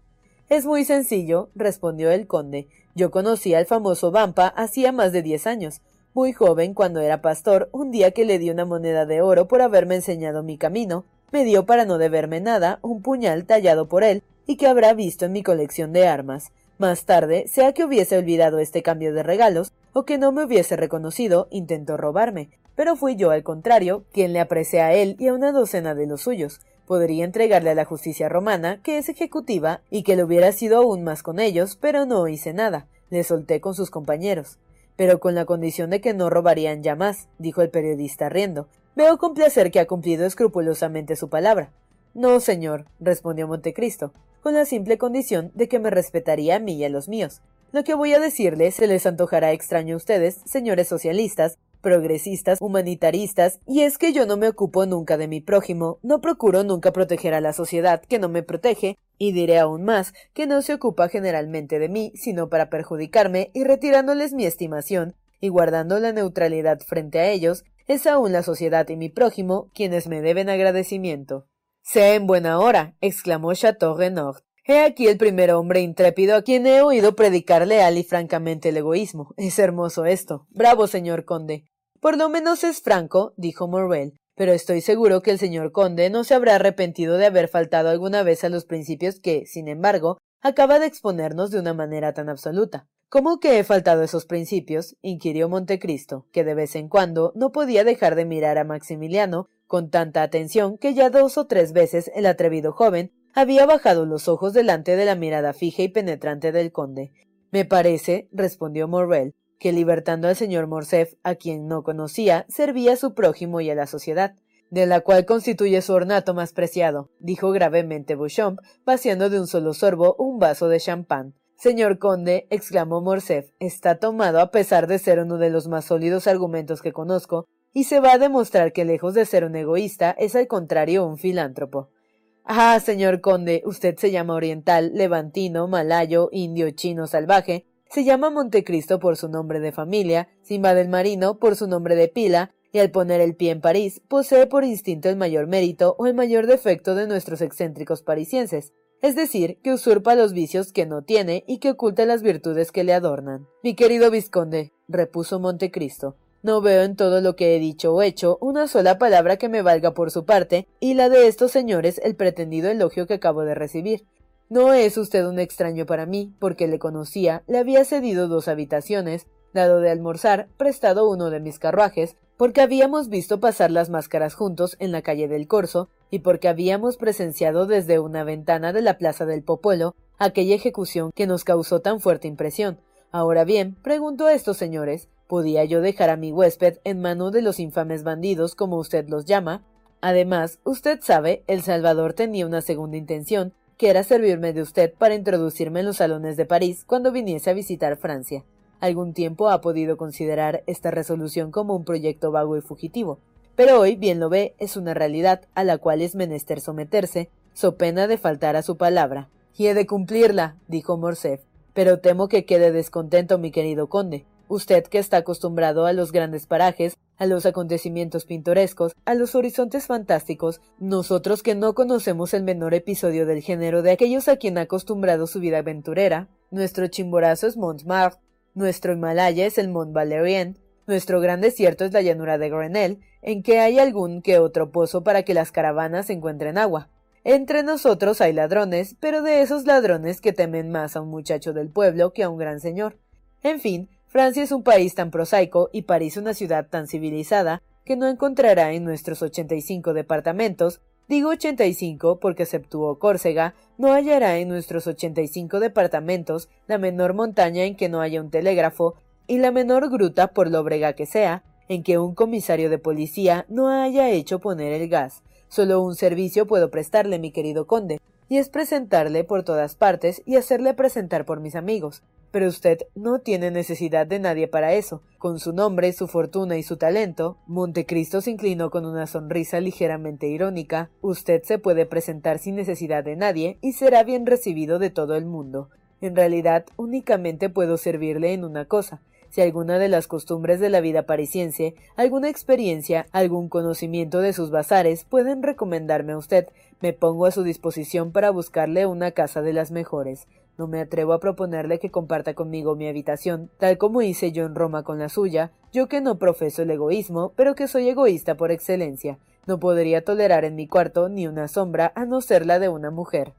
Es muy sencillo, respondió el conde. Yo conocí al famoso Vampa hacía más de diez años. Muy joven, cuando era pastor, un día que le di una moneda de oro por haberme enseñado mi camino, me dio para no deberme nada un puñal tallado por él y que habrá visto en mi colección de armas. Más tarde, sea que hubiese olvidado este cambio de regalos o que no me hubiese reconocido, intentó robarme, pero fui yo, al contrario, quien le aprecié a él y a una docena de los suyos. Podría entregarle a la justicia romana, que es ejecutiva, y que lo hubiera sido aún más con ellos, pero no hice nada. Le solté con sus compañeros. Pero con la condición de que no robarían ya más, dijo el periodista riendo. Veo con placer que ha cumplido escrupulosamente su palabra. No, señor, respondió Montecristo, con la simple condición de que me respetaría a mí y a los míos. Lo que voy a decirles se les antojará extraño a ustedes, señores socialistas, progresistas, humanitaristas, y es que yo no me ocupo nunca de mi prójimo, no procuro nunca proteger a la sociedad que no me protege, y diré aún más que no se ocupa generalmente de mí, sino para perjudicarme y retirándoles mi estimación, y guardando la neutralidad frente a ellos, es aún la sociedad y mi prójimo quienes me deben agradecimiento. Sea en buena hora, exclamó Chateau Renaud. He aquí el primer hombre intrépido a quien he oído predicar leal y francamente el egoísmo. Es hermoso esto. Bravo, señor conde. Por lo menos es franco, dijo Morrel, pero estoy seguro que el señor conde no se habrá arrepentido de haber faltado alguna vez a los principios que, sin embargo, acaba de exponernos de una manera tan absoluta. ¿Cómo que he faltado esos principios? inquirió Montecristo, que de vez en cuando no podía dejar de mirar a Maximiliano con tanta atención que ya dos o tres veces el atrevido joven había bajado los ojos delante de la mirada fija y penetrante del conde. Me parece, respondió Morrel, que libertando al señor Morcerf, a quien no conocía, servía a su prójimo y a la sociedad, de la cual constituye su ornato más preciado, dijo gravemente Beauchamp, vaciando de un solo sorbo un vaso de champán. Señor conde, exclamó Morcerf, está tomado a pesar de ser uno de los más sólidos argumentos que conozco, y se va a demostrar que lejos de ser un egoísta, es al contrario un filántropo. Ah, señor conde, usted se llama oriental, levantino, malayo, indio, chino, salvaje, se llama Montecristo por su nombre de familia, Simba del Marino por su nombre de pila, y al poner el pie en París, posee por instinto el mayor mérito o el mayor defecto de nuestros excéntricos parisienses, es decir, que usurpa los vicios que no tiene y que oculta las virtudes que le adornan. Mi querido vizconde, repuso Montecristo, no veo en todo lo que he dicho o hecho una sola palabra que me valga por su parte, y la de estos señores el pretendido elogio que acabo de recibir. No es usted un extraño para mí, porque le conocía, le había cedido dos habitaciones, dado de almorzar, prestado uno de mis carruajes, porque habíamos visto pasar las máscaras juntos en la calle del Corso, y porque habíamos presenciado desde una ventana de la plaza del Popolo aquella ejecución que nos causó tan fuerte impresión. Ahora bien, pregunto a estos señores, ¿Podía yo dejar a mi huésped en mano de los infames bandidos, como usted los llama? Además, usted sabe, El Salvador tenía una segunda intención, que era servirme de usted para introducirme en los salones de París cuando viniese a visitar Francia. Algún tiempo ha podido considerar esta resolución como un proyecto vago y fugitivo, pero hoy, bien lo ve, es una realidad a la cual es menester someterse, so pena de faltar a su palabra. Y he de cumplirla, dijo Morcerf, pero temo que quede descontento mi querido conde. Usted que está acostumbrado a los grandes parajes, a los acontecimientos pintorescos, a los horizontes fantásticos, nosotros que no conocemos el menor episodio del género de aquellos a quien ha acostumbrado su vida aventurera, nuestro chimborazo es Montmartre, nuestro Himalaya es el Mont Valérien, nuestro gran desierto es la llanura de Grenelle, en que hay algún que otro pozo para que las caravanas encuentren agua. Entre nosotros hay ladrones, pero de esos ladrones que temen más a un muchacho del pueblo que a un gran señor. En fin, Francia es un país tan prosaico y París una ciudad tan civilizada que no encontrará en nuestros ochenta y cinco departamentos, digo ochenta y cinco porque exceptuó Córcega, no hallará en nuestros ochenta y cinco departamentos la menor montaña en que no haya un telégrafo y la menor gruta, por lóbrega que sea, en que un comisario de policía no haya hecho poner el gas. Solo un servicio puedo prestarle, mi querido conde, y es presentarle por todas partes y hacerle presentar por mis amigos. Pero usted no tiene necesidad de nadie para eso. Con su nombre, su fortuna y su talento, Montecristo se inclinó con una sonrisa ligeramente irónica. Usted se puede presentar sin necesidad de nadie y será bien recibido de todo el mundo. En realidad, únicamente puedo servirle en una cosa, si alguna de las costumbres de la vida parisiense, alguna experiencia, algún conocimiento de sus bazares pueden recomendarme a usted, me pongo a su disposición para buscarle una casa de las mejores. No me atrevo a proponerle que comparta conmigo mi habitación, tal como hice yo en Roma con la suya, yo que no profeso el egoísmo, pero que soy egoísta por excelencia. No podría tolerar en mi cuarto ni una sombra a no ser la de una mujer.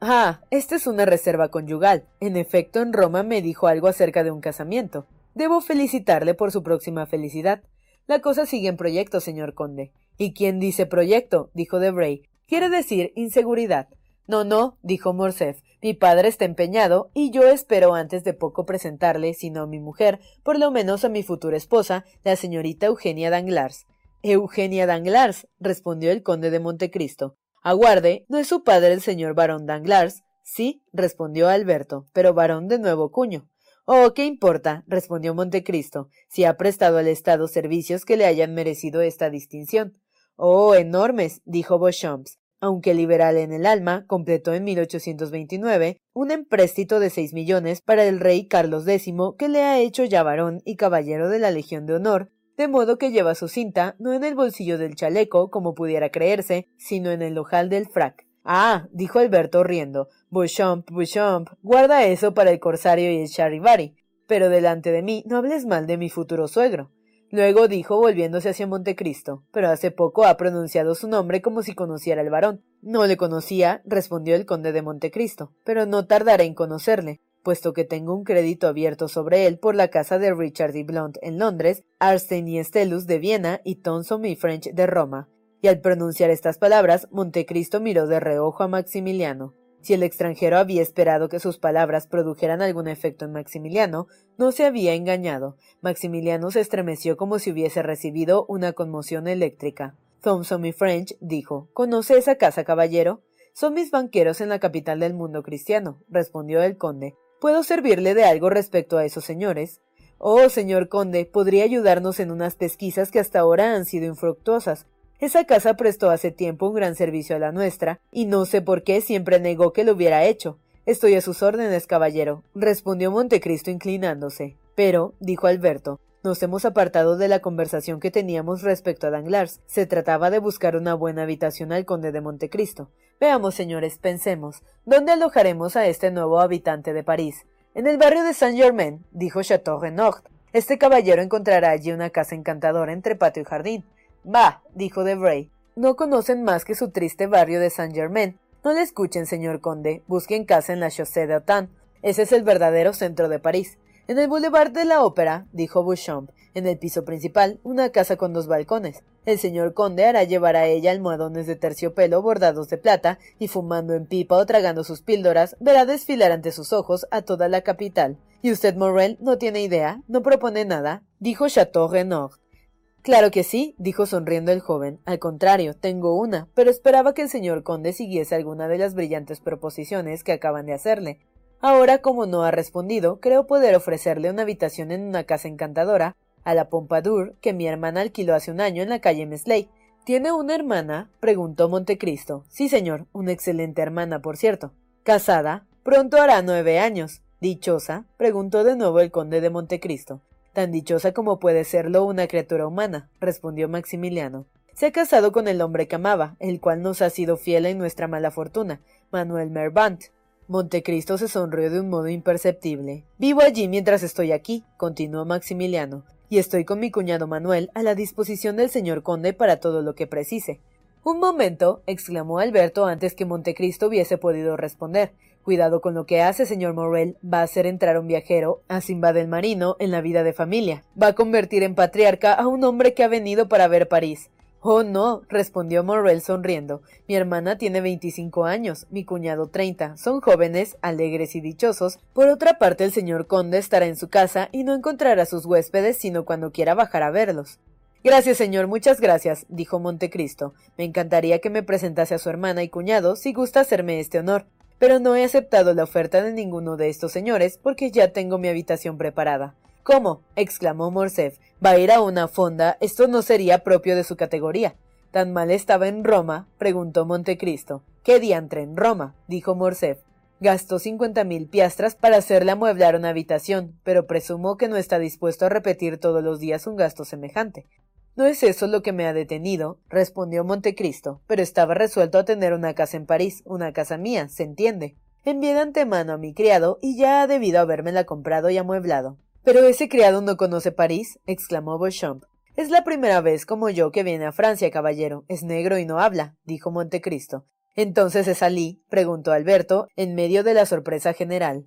Ah, esta es una reserva conyugal. En efecto, en Roma me dijo algo acerca de un casamiento. Debo felicitarle por su próxima felicidad. La cosa sigue en proyecto, señor conde. ¿Y quién dice proyecto? dijo Debray. Quiere decir inseguridad. No, no, dijo Morcerf. Mi padre está empeñado, y yo espero antes de poco presentarle, si no a mi mujer, por lo menos a mi futura esposa, la señorita Eugenia Danglars. Eugenia Danglars, respondió el conde de Montecristo. Aguarde, ¿no es su padre el señor barón Danglars? Sí, respondió Alberto, pero barón de nuevo cuño. Oh, ¿qué importa? respondió Montecristo, si ha prestado al Estado servicios que le hayan merecido esta distinción. Oh, enormes, dijo Beauchamp aunque liberal en el alma, completó en 1829 un empréstito de seis millones para el rey Carlos X que le ha hecho ya varón y caballero de la Legión de Honor, de modo que lleva su cinta no en el bolsillo del chaleco, como pudiera creerse, sino en el ojal del frac. Ah, dijo Alberto riendo, Beauchamp, Beauchamp, guarda eso para el corsario y el charivari, pero delante de mí no hables mal de mi futuro suegro. Luego dijo volviéndose hacia Montecristo, pero hace poco ha pronunciado su nombre como si conociera al varón. No le conocía, respondió el conde de Montecristo, pero no tardaré en conocerle, puesto que tengo un crédito abierto sobre él por la casa de Richard y Blount en Londres, Arsten y Stellus de Viena y Thomson y French de Roma. Y al pronunciar estas palabras, Montecristo miró de reojo a Maximiliano. Si el extranjero había esperado que sus palabras produjeran algún efecto en Maximiliano, no se había engañado. Maximiliano se estremeció como si hubiese recibido una conmoción eléctrica. Thompson y French dijo ¿Conoce esa casa, caballero? Son mis banqueros en la capital del mundo cristiano, respondió el conde. ¿Puedo servirle de algo respecto a esos señores? Oh, señor conde, podría ayudarnos en unas pesquisas que hasta ahora han sido infructuosas. Esa casa prestó hace tiempo un gran servicio a la nuestra, y no sé por qué siempre negó que lo hubiera hecho. Estoy a sus órdenes, caballero, respondió Montecristo inclinándose. Pero, dijo Alberto, nos hemos apartado de la conversación que teníamos respecto a Danglars. Se trataba de buscar una buena habitación al conde de Montecristo. Veamos, señores, pensemos. ¿Dónde alojaremos a este nuevo habitante de París? En el barrio de Saint-Germain, dijo Chateau Renaud. Este caballero encontrará allí una casa encantadora entre patio y jardín. Bah, dijo Debray, no conocen más que su triste barrio de Saint Germain. No le escuchen, señor conde, busquen casa en la Chaussée d'Autan. Ese es el verdadero centro de París. En el boulevard de la Ópera, dijo Beauchamp, en el piso principal, una casa con dos balcones. El señor conde hará llevar a ella almohadones de terciopelo bordados de plata, y fumando en pipa o tragando sus píldoras, verá desfilar ante sus ojos a toda la capital. ¿Y usted, Morrel, no tiene idea? ¿No propone nada? dijo Chateau Renaud. Claro que sí, dijo sonriendo el joven. Al contrario, tengo una, pero esperaba que el señor conde siguiese alguna de las brillantes proposiciones que acaban de hacerle. Ahora, como no ha respondido, creo poder ofrecerle una habitación en una casa encantadora, a la Pompadour, que mi hermana alquiló hace un año en la calle Mesley. ¿Tiene una hermana? preguntó Montecristo. Sí, señor, una excelente hermana, por cierto. ¿Casada? Pronto hará nueve años. ¿Dichosa? preguntó de nuevo el conde de Montecristo. Tan dichosa como puede serlo una criatura humana, respondió Maximiliano. Se ha casado con el hombre que amaba, el cual nos ha sido fiel en nuestra mala fortuna, Manuel Mervant. Montecristo se sonrió de un modo imperceptible. Vivo allí mientras estoy aquí, continuó Maximiliano, y estoy con mi cuñado Manuel a la disposición del señor conde para todo lo que precise. Un momento, exclamó Alberto antes que Montecristo hubiese podido responder. Cuidado con lo que hace, señor Morrel. Va a hacer entrar un viajero, a Simba del Marino, en la vida de familia. Va a convertir en patriarca a un hombre que ha venido para ver París. Oh, no, respondió Morrel sonriendo. Mi hermana tiene veinticinco años, mi cuñado treinta. Son jóvenes, alegres y dichosos. Por otra parte, el señor conde estará en su casa y no encontrará a sus huéspedes sino cuando quiera bajar a verlos. Gracias, señor, muchas gracias, dijo Montecristo. Me encantaría que me presentase a su hermana y cuñado, si gusta hacerme este honor pero no he aceptado la oferta de ninguno de estos señores porque ya tengo mi habitación preparada. ¿Cómo? exclamó Morcerf. ¿Va a ir a una fonda? Esto no sería propio de su categoría. ¿Tan mal estaba en Roma? preguntó Montecristo. ¿Qué diantre en Roma? dijo Morcerf. Gastó cincuenta mil piastras para hacerle amueblar una habitación, pero presumo que no está dispuesto a repetir todos los días un gasto semejante. No es eso lo que me ha detenido, respondió Montecristo, pero estaba resuelto a tener una casa en París, una casa mía, se entiende. Envié de antemano a mi criado y ya ha debido habérmela comprado y amueblado. Pero ese criado no conoce París, exclamó Beauchamp. Es la primera vez como yo que viene a Francia, caballero. Es negro y no habla, dijo Montecristo. Entonces es Ali, preguntó Alberto, en medio de la sorpresa general.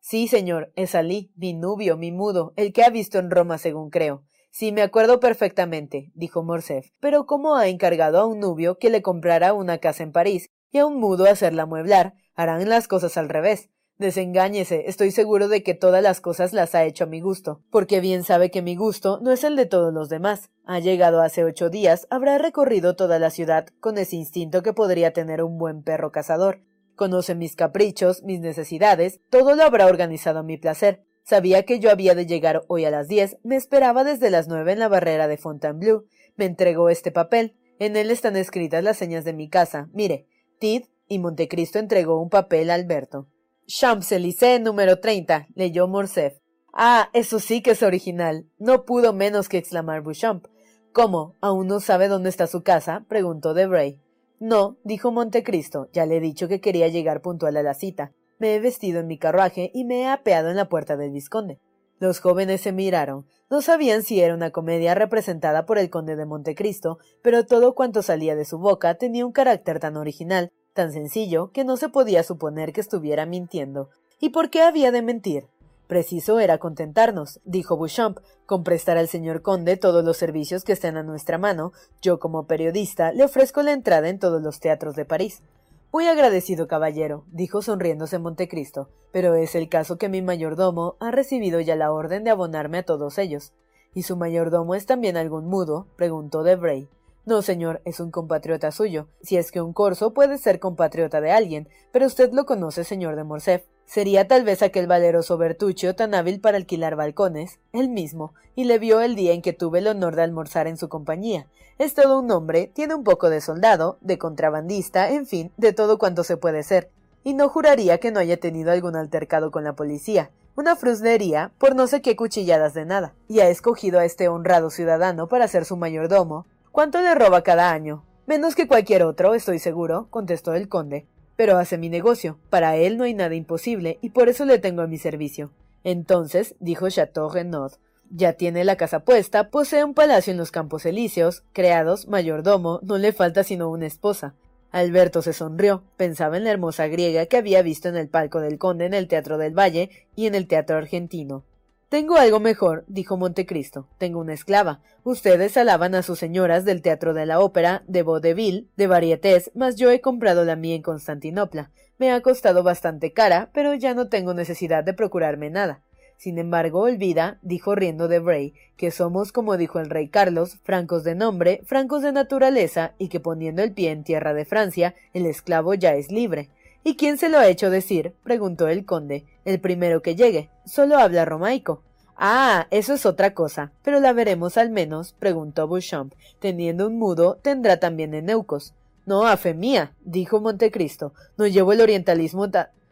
Sí, señor, es Ali, mi nubio, mi mudo, el que ha visto en Roma, según creo. Sí, me acuerdo perfectamente, dijo Morcerf. Pero ¿cómo ha encargado a un nubio que le comprara una casa en París y a un mudo hacerla mueblar? Harán las cosas al revés. Desengáñese, estoy seguro de que todas las cosas las ha hecho a mi gusto, porque bien sabe que mi gusto no es el de todos los demás. Ha llegado hace ocho días, habrá recorrido toda la ciudad con ese instinto que podría tener un buen perro cazador. Conoce mis caprichos, mis necesidades, todo lo habrá organizado a mi placer. Sabía que yo había de llegar hoy a las diez, me esperaba desde las nueve en la barrera de Fontainebleau. Me entregó este papel. En él están escritas las señas de mi casa. Mire, Tid y Montecristo entregó un papel a Alberto. Champs-Élysées número 30, leyó Morcerf. Ah, eso sí que es original. No pudo menos que exclamar Bouchamp. ¿Cómo? ¿Aún no sabe dónde está su casa? preguntó Debray. No, dijo Montecristo. Ya le he dicho que quería llegar puntual a la cita. Me he vestido en mi carruaje y me he apeado en la puerta del vizconde. Los jóvenes se miraron. No sabían si era una comedia representada por el conde de Montecristo, pero todo cuanto salía de su boca tenía un carácter tan original, tan sencillo, que no se podía suponer que estuviera mintiendo. ¿Y por qué había de mentir? Preciso era contentarnos, dijo Bouchamp, con prestar al señor conde todos los servicios que estén a nuestra mano. Yo, como periodista, le ofrezco la entrada en todos los teatros de París. Muy agradecido, caballero, dijo sonriéndose Montecristo, pero es el caso que mi mayordomo ha recibido ya la orden de abonarme a todos ellos. ¿Y su mayordomo es también algún mudo? preguntó Debray. No, señor, es un compatriota suyo. Si es que un corso puede ser compatriota de alguien, pero usted lo conoce, señor de Morcerf. Sería tal vez aquel valeroso Bertuccio tan hábil para alquilar balcones, él mismo, y le vio el día en que tuve el honor de almorzar en su compañía. Es todo un hombre, tiene un poco de soldado, de contrabandista, en fin, de todo cuanto se puede ser. Y no juraría que no haya tenido algún altercado con la policía, una fruslería por no sé qué cuchilladas de nada, y ha escogido a este honrado ciudadano para ser su mayordomo. ¿Cuánto le roba cada año? Menos que cualquier otro, estoy seguro, contestó el conde pero hace mi negocio. Para él no hay nada imposible, y por eso le tengo a mi servicio. Entonces, dijo Chateau Renaud, ya tiene la casa puesta, posee un palacio en los Campos Elíseos, creados, mayordomo, no le falta sino una esposa. Alberto se sonrió, pensaba en la hermosa griega que había visto en el palco del conde en el Teatro del Valle y en el Teatro Argentino. Tengo algo mejor, dijo Montecristo. Tengo una esclava. Ustedes alaban a sus señoras del Teatro de la Ópera, de Vaudeville, de Varietés, mas yo he comprado la mía en Constantinopla. Me ha costado bastante cara, pero ya no tengo necesidad de procurarme nada. Sin embargo, olvida, dijo riendo de Bray, que somos, como dijo el rey Carlos, francos de nombre, francos de naturaleza, y que poniendo el pie en tierra de Francia, el esclavo ya es libre. ¿Y quién se lo ha hecho decir? preguntó el conde. El primero que llegue. Solo habla romaico. Ah, eso es otra cosa. Pero la veremos al menos, preguntó Beauchamp. Teniendo un mudo, tendrá también eneucos. No, a fe mía, dijo Montecristo. No llevo el orientalismo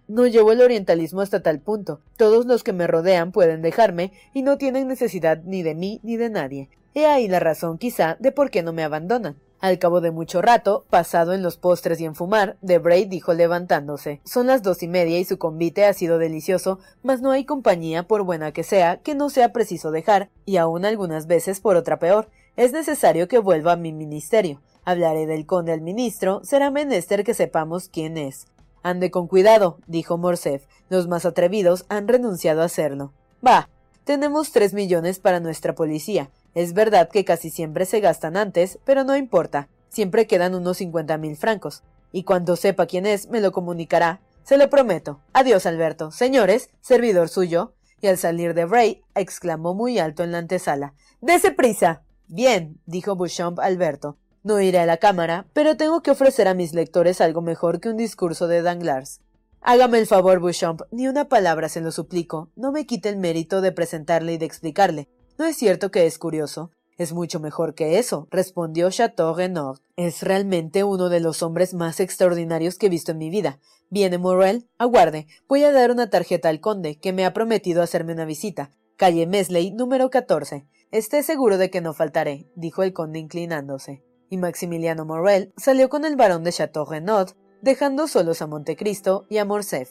no llevo el orientalismo hasta tal punto. Todos los que me rodean pueden dejarme y no tienen necesidad ni de mí ni de nadie. He ahí la razón quizá de por qué no me abandonan. Al cabo de mucho rato, pasado en los postres y en fumar, Debray dijo levantándose Son las dos y media y su convite ha sido delicioso, mas no hay compañía, por buena que sea, que no sea preciso dejar, y aun algunas veces por otra peor. Es necesario que vuelva a mi ministerio. Hablaré del conde al ministro, será menester que sepamos quién es. Ande con cuidado, dijo Morcerf. Los más atrevidos han renunciado a hacerlo. Bah. Tenemos tres millones para nuestra policía. Es verdad que casi siempre se gastan antes, pero no importa. Siempre quedan unos cincuenta mil francos. Y cuando sepa quién es, me lo comunicará. Se lo prometo. Adiós, Alberto. Señores, servidor suyo. Y al salir de Bray, exclamó muy alto en la antesala. ¡Dese prisa! Bien, dijo Beauchamp Alberto. No iré a la cámara, pero tengo que ofrecer a mis lectores algo mejor que un discurso de Danglars. Hágame el favor, Beauchamp, ni una palabra se lo suplico. No me quite el mérito de presentarle y de explicarle. ¿No es cierto que es curioso? Es mucho mejor que eso, respondió Chateau Renaud. Es realmente uno de los hombres más extraordinarios que he visto en mi vida. ¿Viene Morel? Aguarde. Voy a dar una tarjeta al conde, que me ha prometido hacerme una visita. Calle Mesley, número 14. Esté seguro de que no faltaré, dijo el conde inclinándose y Maximiliano Morel salió con el barón de Chateau Renaud, dejando solos a Montecristo y a Morcerf.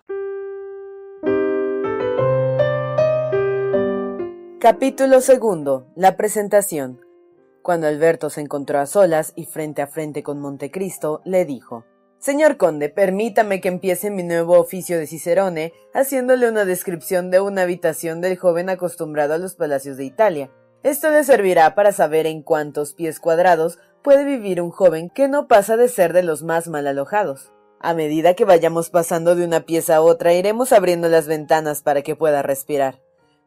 Capítulo segundo. La presentación. Cuando Alberto se encontró a solas y frente a frente con Montecristo, le dijo Señor conde, permítame que empiece mi nuevo oficio de Cicerone, haciéndole una descripción de una habitación del joven acostumbrado a los palacios de Italia. Esto le servirá para saber en cuántos pies cuadrados puede vivir un joven que no pasa de ser de los más mal alojados. A medida que vayamos pasando de una pieza a otra, iremos abriendo las ventanas para que pueda respirar.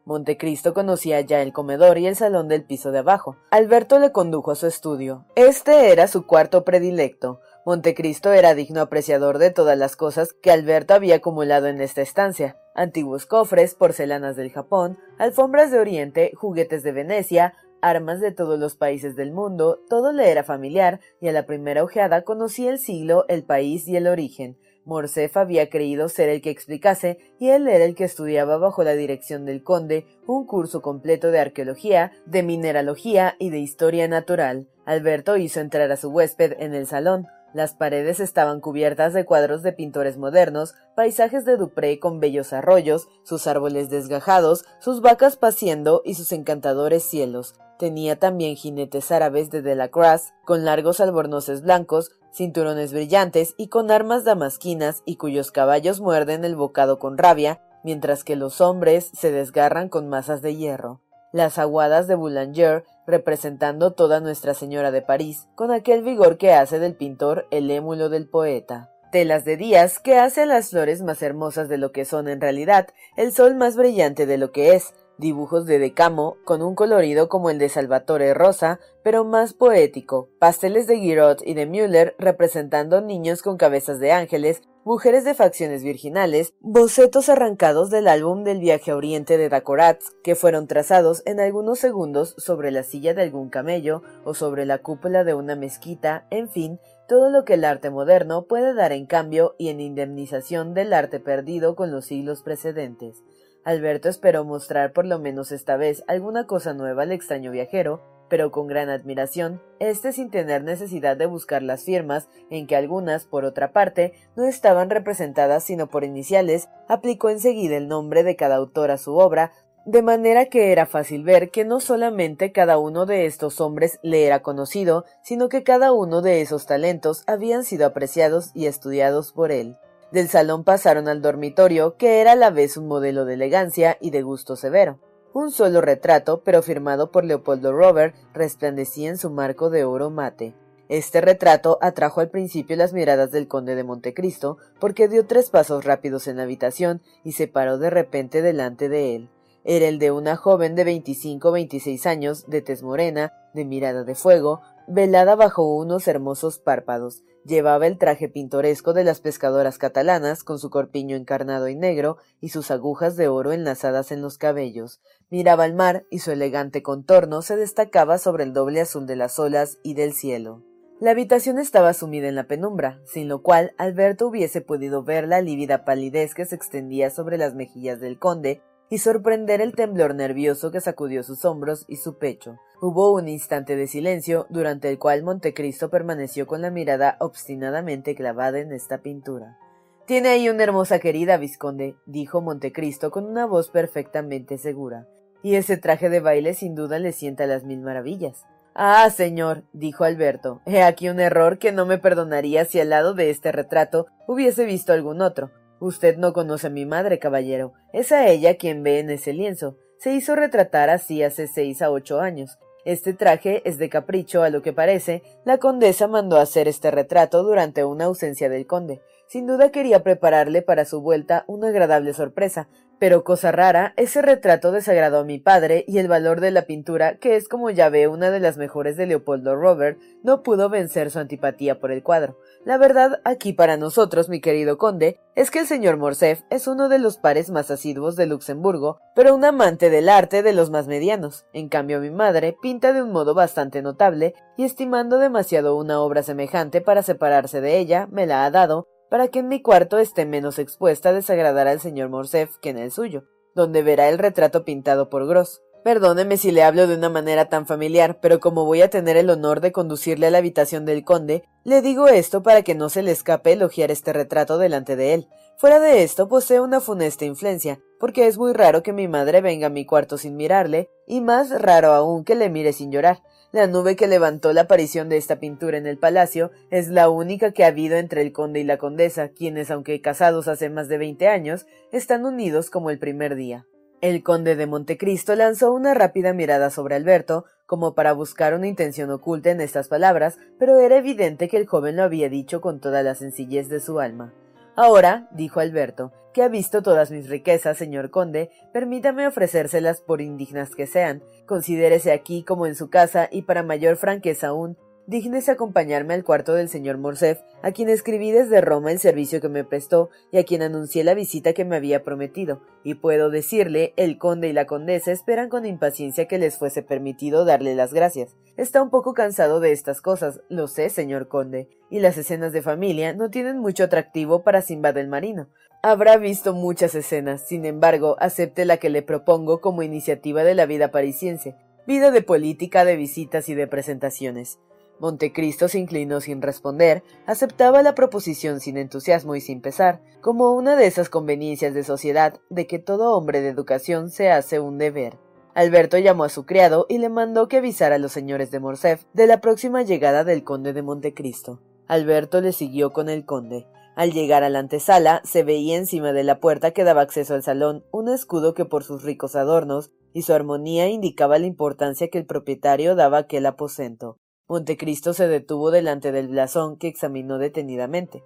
Montecristo conocía ya el comedor y el salón del piso de abajo. Alberto le condujo a su estudio. Este era su cuarto predilecto. Montecristo era digno apreciador de todas las cosas que Alberto había acumulado en esta estancia. Antiguos cofres, porcelanas del Japón, alfombras de Oriente, juguetes de Venecia, armas de todos los países del mundo, todo le era familiar, y a la primera ojeada conocía el siglo, el país y el origen. Morcef había creído ser el que explicase, y él era el que estudiaba bajo la dirección del conde un curso completo de arqueología, de mineralogía y de historia natural. Alberto hizo entrar a su huésped en el salón. Las paredes estaban cubiertas de cuadros de pintores modernos, paisajes de Dupré con bellos arroyos, sus árboles desgajados, sus vacas paciendo y sus encantadores cielos. Tenía también jinetes árabes de Delacroix, con largos albornoces blancos, cinturones brillantes y con armas damasquinas y cuyos caballos muerden el bocado con rabia, mientras que los hombres se desgarran con masas de hierro. Las aguadas de Boulanger representando toda Nuestra Señora de París, con aquel vigor que hace del pintor el émulo del poeta. Telas de Díaz que hace a las flores más hermosas de lo que son en realidad, el sol más brillante de lo que es, dibujos de Decamo con un colorido como el de Salvatore Rosa, pero más poético, pasteles de Giraud y de Müller representando niños con cabezas de ángeles, mujeres de facciones virginales, bocetos arrancados del álbum del viaje a Oriente de Dacoratz, que fueron trazados en algunos segundos sobre la silla de algún camello o sobre la cúpula de una mezquita, en fin, todo lo que el arte moderno puede dar en cambio y en indemnización del arte perdido con los siglos precedentes. Alberto esperó mostrar por lo menos esta vez alguna cosa nueva al extraño viajero, pero con gran admiración, éste sin tener necesidad de buscar las firmas, en que algunas, por otra parte, no estaban representadas sino por iniciales, aplicó enseguida el nombre de cada autor a su obra, de manera que era fácil ver que no solamente cada uno de estos hombres le era conocido, sino que cada uno de esos talentos habían sido apreciados y estudiados por él. Del salón pasaron al dormitorio, que era a la vez un modelo de elegancia y de gusto severo. Un solo retrato, pero firmado por Leopoldo Robert, resplandecía en su marco de oro mate. Este retrato atrajo al principio las miradas del conde de Montecristo, porque dio tres pasos rápidos en la habitación y se paró de repente delante de él. Era el de una joven de veinticinco o veintiséis años, de tez morena, de mirada de fuego, velada bajo unos hermosos párpados, Llevaba el traje pintoresco de las pescadoras catalanas, con su corpiño encarnado y negro y sus agujas de oro enlazadas en los cabellos. Miraba el mar y su elegante contorno se destacaba sobre el doble azul de las olas y del cielo. La habitación estaba sumida en la penumbra, sin lo cual Alberto hubiese podido ver la lívida palidez que se extendía sobre las mejillas del conde y sorprender el temblor nervioso que sacudió sus hombros y su pecho. Hubo un instante de silencio, durante el cual Montecristo permaneció con la mirada obstinadamente clavada en esta pintura. Tiene ahí una hermosa querida, vizconde, dijo Montecristo con una voz perfectamente segura. Y ese traje de baile sin duda le sienta las mil maravillas. Ah, señor, dijo Alberto, he aquí un error que no me perdonaría si al lado de este retrato hubiese visto algún otro. Usted no conoce a mi madre, caballero. Es a ella quien ve en ese lienzo. Se hizo retratar así hace seis a ocho años. Este traje es de capricho, a lo que parece. La condesa mandó hacer este retrato durante una ausencia del conde. Sin duda quería prepararle para su vuelta una agradable sorpresa, pero cosa rara, ese retrato desagradó a mi padre y el valor de la pintura, que es como ya ve una de las mejores de Leopoldo Robert, no pudo vencer su antipatía por el cuadro. La verdad aquí para nosotros, mi querido conde, es que el señor Morcerf es uno de los pares más asiduos de Luxemburgo, pero un amante del arte de los más medianos. En cambio mi madre pinta de un modo bastante notable, y estimando demasiado una obra semejante para separarse de ella, me la ha dado, para que en mi cuarto esté menos expuesta a desagradar al señor Morcerf que en el suyo, donde verá el retrato pintado por Gross. Perdóneme si le hablo de una manera tan familiar, pero como voy a tener el honor de conducirle a la habitación del conde, le digo esto para que no se le escape elogiar este retrato delante de él. Fuera de esto, posee una funesta influencia, porque es muy raro que mi madre venga a mi cuarto sin mirarle, y más raro aún que le mire sin llorar. La nube que levantó la aparición de esta pintura en el palacio es la única que ha habido entre el conde y la condesa, quienes, aunque casados hace más de veinte años, están unidos como el primer día. El conde de Montecristo lanzó una rápida mirada sobre Alberto, como para buscar una intención oculta en estas palabras, pero era evidente que el joven lo había dicho con toda la sencillez de su alma. Ahora, dijo Alberto, que ha visto todas mis riquezas, señor conde, permítame ofrecérselas por indignas que sean. Considérese aquí como en su casa y para mayor franqueza aún, Dígnese acompañarme al cuarto del señor Morcerf, a quien escribí desde Roma el servicio que me prestó y a quien anuncié la visita que me había prometido, y puedo decirle, el conde y la condesa esperan con impaciencia que les fuese permitido darle las gracias. Está un poco cansado de estas cosas, lo sé, señor conde, y las escenas de familia no tienen mucho atractivo para Simbad el marino. Habrá visto muchas escenas, sin embargo, acepte la que le propongo como iniciativa de la vida parisiense, vida de política, de visitas y de presentaciones. Montecristo se inclinó sin responder, aceptaba la proposición sin entusiasmo y sin pesar, como una de esas conveniencias de sociedad de que todo hombre de educación se hace un deber. Alberto llamó a su criado y le mandó que avisara a los señores de Morcerf de la próxima llegada del conde de Montecristo. Alberto le siguió con el conde. Al llegar a la antesala, se veía encima de la puerta que daba acceso al salón un escudo que por sus ricos adornos y su armonía indicaba la importancia que el propietario daba a aquel aposento. Montecristo se detuvo delante del blasón que examinó detenidamente.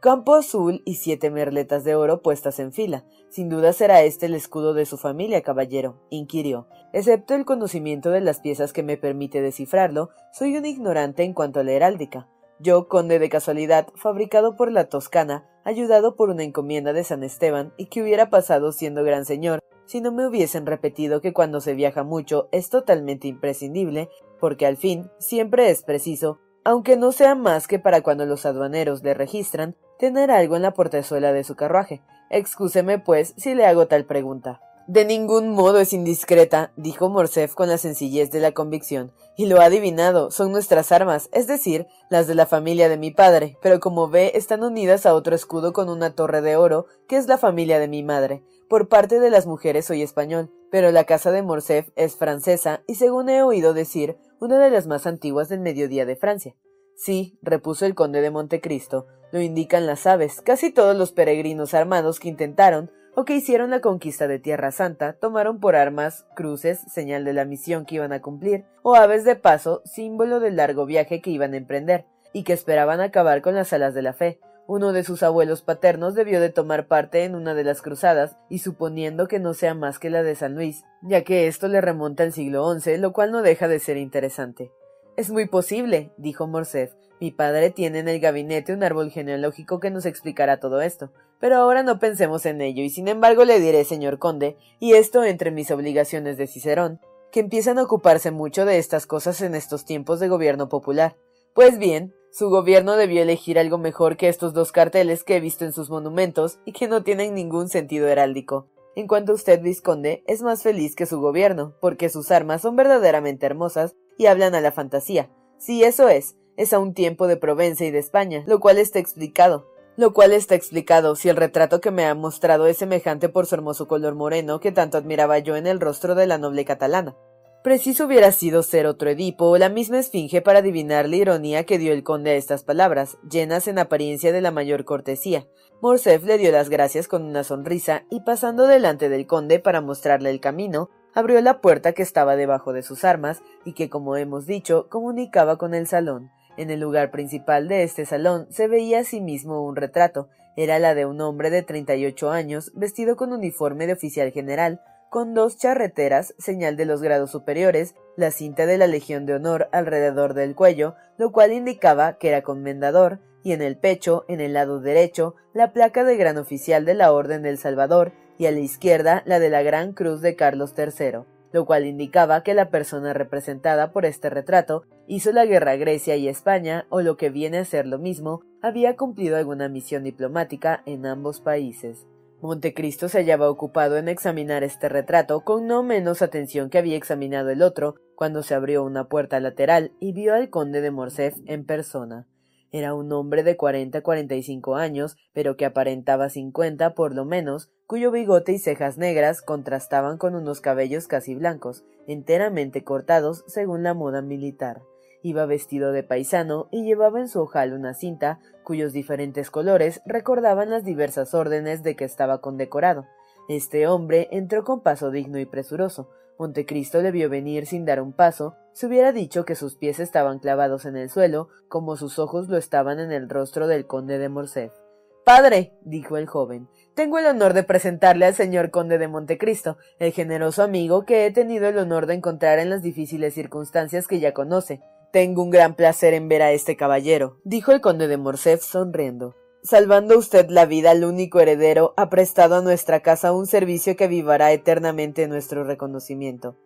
Campo azul y siete merletas de oro puestas en fila. Sin duda será este el escudo de su familia, caballero, inquirió. Excepto el conocimiento de las piezas que me permite descifrarlo, soy un ignorante en cuanto a la heráldica. Yo, conde de casualidad, fabricado por la Toscana, ayudado por una encomienda de San Esteban, y que hubiera pasado siendo gran señor, si no me hubiesen repetido que cuando se viaja mucho es totalmente imprescindible, porque al fin siempre es preciso, aunque no sea más que para cuando los aduaneros le registran, tener algo en la portezuela de su carruaje. Excúseme, pues, si le hago tal pregunta. De ningún modo es indiscreta, dijo Morcerf con la sencillez de la convicción. Y lo ha adivinado, son nuestras armas, es decir, las de la familia de mi padre, pero como ve están unidas a otro escudo con una torre de oro, que es la familia de mi madre. Por parte de las mujeres soy español, pero la casa de Morcerf es francesa y según he oído decir, una de las más antiguas del mediodía de Francia. Sí, repuso el conde de Montecristo, lo indican las aves. Casi todos los peregrinos armados que intentaron o que hicieron la conquista de Tierra Santa tomaron por armas cruces, señal de la misión que iban a cumplir, o aves de paso, símbolo del largo viaje que iban a emprender, y que esperaban acabar con las alas de la fe. Uno de sus abuelos paternos debió de tomar parte en una de las cruzadas, y suponiendo que no sea más que la de San Luis, ya que esto le remonta al siglo XI, lo cual no deja de ser interesante. Es muy posible, dijo Morcerf, mi padre tiene en el gabinete un árbol genealógico que nos explicará todo esto. Pero ahora no pensemos en ello, y sin embargo le diré, señor conde, y esto entre mis obligaciones de Cicerón, que empiezan a ocuparse mucho de estas cosas en estos tiempos de gobierno popular. Pues bien, su gobierno debió elegir algo mejor que estos dos carteles que he visto en sus monumentos y que no tienen ningún sentido heráldico. En cuanto a usted, vizconde, es más feliz que su gobierno, porque sus armas son verdaderamente hermosas y hablan a la fantasía. Sí, eso es, es a un tiempo de Provenza y de España, lo cual está explicado. Lo cual está explicado si el retrato que me ha mostrado es semejante por su hermoso color moreno que tanto admiraba yo en el rostro de la noble catalana. Preciso hubiera sido ser otro Edipo o la misma esfinge para adivinar la ironía que dio el conde a estas palabras, llenas en apariencia de la mayor cortesía. Morcerf le dio las gracias con una sonrisa y pasando delante del conde para mostrarle el camino, abrió la puerta que estaba debajo de sus armas y que, como hemos dicho, comunicaba con el salón. En el lugar principal de este salón se veía asimismo un retrato. Era la de un hombre de treinta y ocho años, vestido con uniforme de oficial general, con dos charreteras, señal de los grados superiores, la cinta de la Legión de Honor alrededor del cuello, lo cual indicaba que era comendador, y en el pecho, en el lado derecho, la placa de gran oficial de la Orden del Salvador, y a la izquierda la de la Gran Cruz de Carlos III lo cual indicaba que la persona representada por este retrato hizo la guerra a Grecia y España, o lo que viene a ser lo mismo, había cumplido alguna misión diplomática en ambos países. Montecristo se hallaba ocupado en examinar este retrato con no menos atención que había examinado el otro, cuando se abrió una puerta lateral y vio al conde de Morcerf en persona. Era un hombre de cuarenta cuarenta y cinco años, pero que aparentaba cincuenta por lo menos, cuyo bigote y cejas negras contrastaban con unos cabellos casi blancos, enteramente cortados según la moda militar. Iba vestido de paisano y llevaba en su ojal una cinta cuyos diferentes colores recordaban las diversas órdenes de que estaba condecorado. Este hombre entró con paso digno y presuroso. Montecristo le vio venir sin dar un paso, se hubiera dicho que sus pies estaban clavados en el suelo, como sus ojos lo estaban en el rostro del conde de Morcerf. Padre, dijo el joven, tengo el honor de presentarle al señor conde de Montecristo, el generoso amigo que he tenido el honor de encontrar en las difíciles circunstancias que ya conoce. Tengo un gran placer en ver a este caballero, dijo el conde de Morcerf sonriendo. Salvando usted la vida al único heredero, ha prestado a nuestra casa un servicio que vivará eternamente nuestro reconocimiento.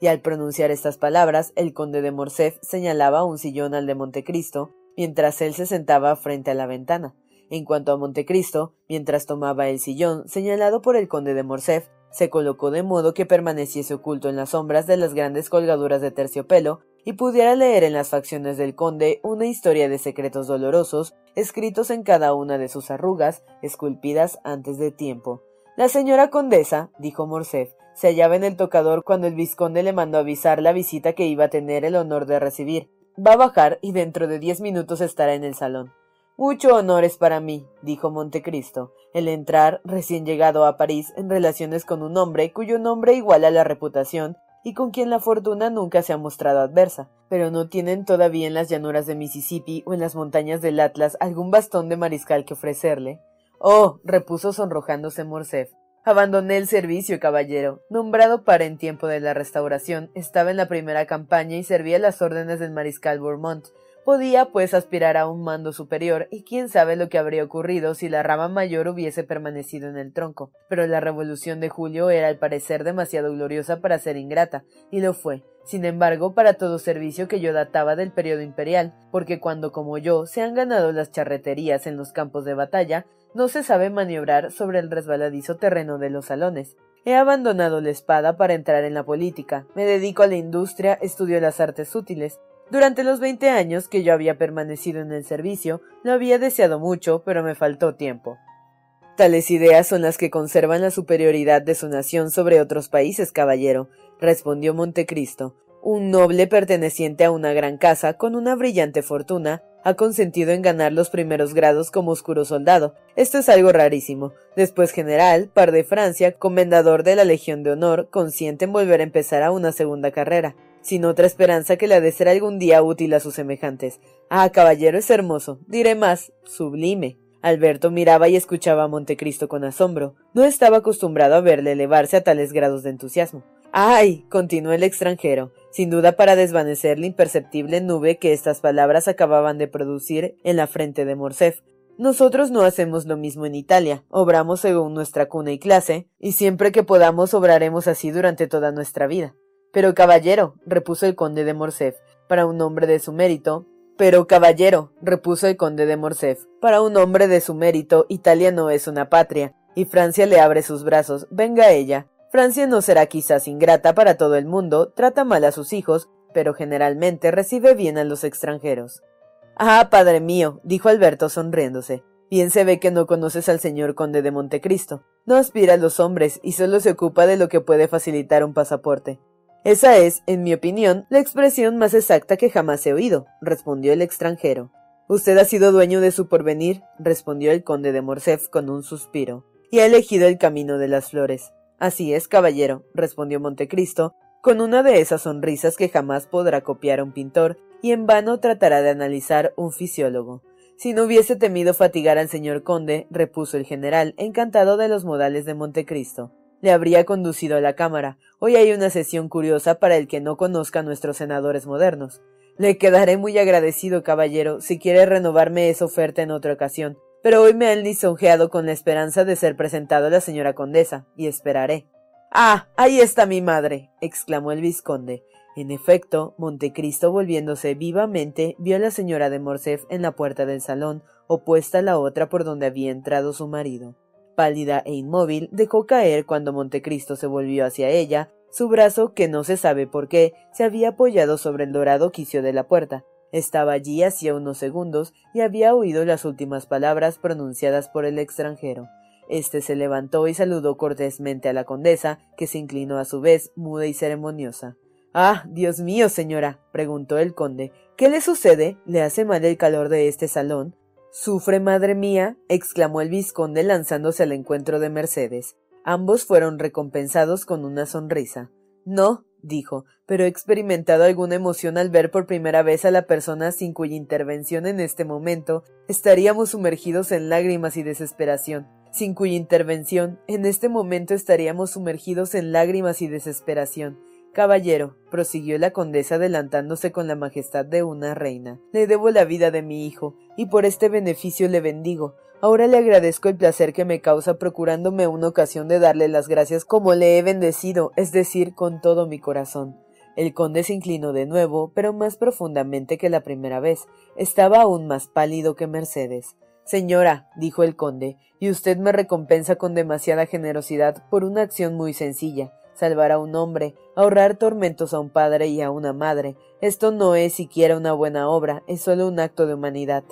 Y al pronunciar estas palabras, el conde de Morcerf señalaba un sillón al de Montecristo, mientras él se sentaba frente a la ventana. En cuanto a Montecristo, mientras tomaba el sillón señalado por el conde de Morcerf, se colocó de modo que permaneciese oculto en las sombras de las grandes colgaduras de terciopelo y pudiera leer en las facciones del conde una historia de secretos dolorosos, escritos en cada una de sus arrugas, esculpidas antes de tiempo. La señora condesa, dijo Morcerf, se hallaba en el tocador cuando el vizconde le mandó avisar la visita que iba a tener el honor de recibir. Va a bajar y dentro de diez minutos estará en el salón. Mucho honor es para mí, dijo Montecristo, el entrar recién llegado a París en relaciones con un hombre cuyo nombre iguala la reputación y con quien la fortuna nunca se ha mostrado adversa, pero no tienen todavía en las llanuras de Mississippi o en las montañas del Atlas algún bastón de mariscal que ofrecerle. Oh, repuso sonrojándose Morcerf, Abandoné el servicio, caballero. Nombrado para en tiempo de la restauración, estaba en la primera campaña y servía las órdenes del mariscal Bourmont, Podía, pues, aspirar a un mando superior, y quién sabe lo que habría ocurrido si la rama mayor hubiese permanecido en el tronco. Pero la revolución de julio era al parecer demasiado gloriosa para ser ingrata, y lo fue. Sin embargo, para todo servicio que yo databa del periodo imperial, porque cuando como yo se han ganado las charreterías en los campos de batalla, no se sabe maniobrar sobre el resbaladizo terreno de los salones. He abandonado la espada para entrar en la política, me dedico a la industria, estudio las artes útiles, durante los veinte años que yo había permanecido en el servicio, lo había deseado mucho, pero me faltó tiempo. Tales ideas son las que conservan la superioridad de su nación sobre otros países, caballero, respondió Montecristo. Un noble perteneciente a una gran casa, con una brillante fortuna, ha consentido en ganar los primeros grados como oscuro soldado. Esto es algo rarísimo. Después general, par de Francia, comendador de la Legión de Honor, consiente en volver a empezar a una segunda carrera sin otra esperanza que la de ser algún día útil a sus semejantes. Ah, caballero, es hermoso. Diré más, sublime. Alberto miraba y escuchaba a Montecristo con asombro. No estaba acostumbrado a verle elevarse a tales grados de entusiasmo. ¡Ay! continuó el extranjero, sin duda para desvanecer la imperceptible nube que estas palabras acababan de producir en la frente de Morcerf. Nosotros no hacemos lo mismo en Italia, obramos según nuestra cuna y clase, y siempre que podamos obraremos así durante toda nuestra vida. Pero caballero, repuso el conde de Morcerf, para un hombre de su mérito. Pero caballero, repuso el conde de Morcerf, para un hombre de su mérito, Italia no es una patria, y Francia le abre sus brazos. Venga ella. Francia no será quizás ingrata para todo el mundo, trata mal a sus hijos, pero generalmente recibe bien a los extranjeros. Ah, padre mío, dijo Alberto sonriéndose. Bien se ve que no conoces al señor conde de Montecristo. No aspira a los hombres y solo se ocupa de lo que puede facilitar un pasaporte. Esa es, en mi opinión, la expresión más exacta que jamás he oído, respondió el extranjero. Usted ha sido dueño de su porvenir, respondió el conde de Morcerf con un suspiro, y ha elegido el camino de las flores. Así es, caballero, respondió Montecristo, con una de esas sonrisas que jamás podrá copiar un pintor, y en vano tratará de analizar un fisiólogo. Si no hubiese temido fatigar al señor conde, repuso el general, encantado de los modales de Montecristo le habría conducido a la Cámara. Hoy hay una sesión curiosa para el que no conozca a nuestros senadores modernos. Le quedaré muy agradecido, caballero, si quiere renovarme esa oferta en otra ocasión, pero hoy me han lisonjeado con la esperanza de ser presentado a la señora condesa, y esperaré. Ah. ahí está mi madre. exclamó el vizconde. En efecto, Montecristo, volviéndose vivamente, vio a la señora de Morcerf en la puerta del salón, opuesta a la otra por donde había entrado su marido pálida e inmóvil, dejó caer cuando Montecristo se volvió hacia ella su brazo, que no se sabe por qué, se había apoyado sobre el dorado quicio de la puerta. Estaba allí hacía unos segundos y había oído las últimas palabras pronunciadas por el extranjero. Este se levantó y saludó cortésmente a la condesa, que se inclinó a su vez, muda y ceremoniosa. Ah, Dios mío, señora, preguntó el conde. ¿Qué le sucede? ¿Le hace mal el calor de este salón? Sufre, madre mía, exclamó el vizconde lanzándose al encuentro de Mercedes. Ambos fueron recompensados con una sonrisa. No, dijo, pero he experimentado alguna emoción al ver por primera vez a la persona sin cuya intervención en este momento estaríamos sumergidos en lágrimas y desesperación, sin cuya intervención en este momento estaríamos sumergidos en lágrimas y desesperación. Caballero, prosiguió la condesa adelantándose con la majestad de una reina, le debo la vida de mi hijo, y por este beneficio le bendigo. Ahora le agradezco el placer que me causa procurándome una ocasión de darle las gracias como le he bendecido, es decir, con todo mi corazón. El conde se inclinó de nuevo, pero más profundamente que la primera vez. Estaba aún más pálido que Mercedes. Señora, dijo el conde, y usted me recompensa con demasiada generosidad por una acción muy sencilla salvar a un hombre, ahorrar tormentos a un padre y a una madre. Esto no es siquiera una buena obra, es solo un acto de humanidad.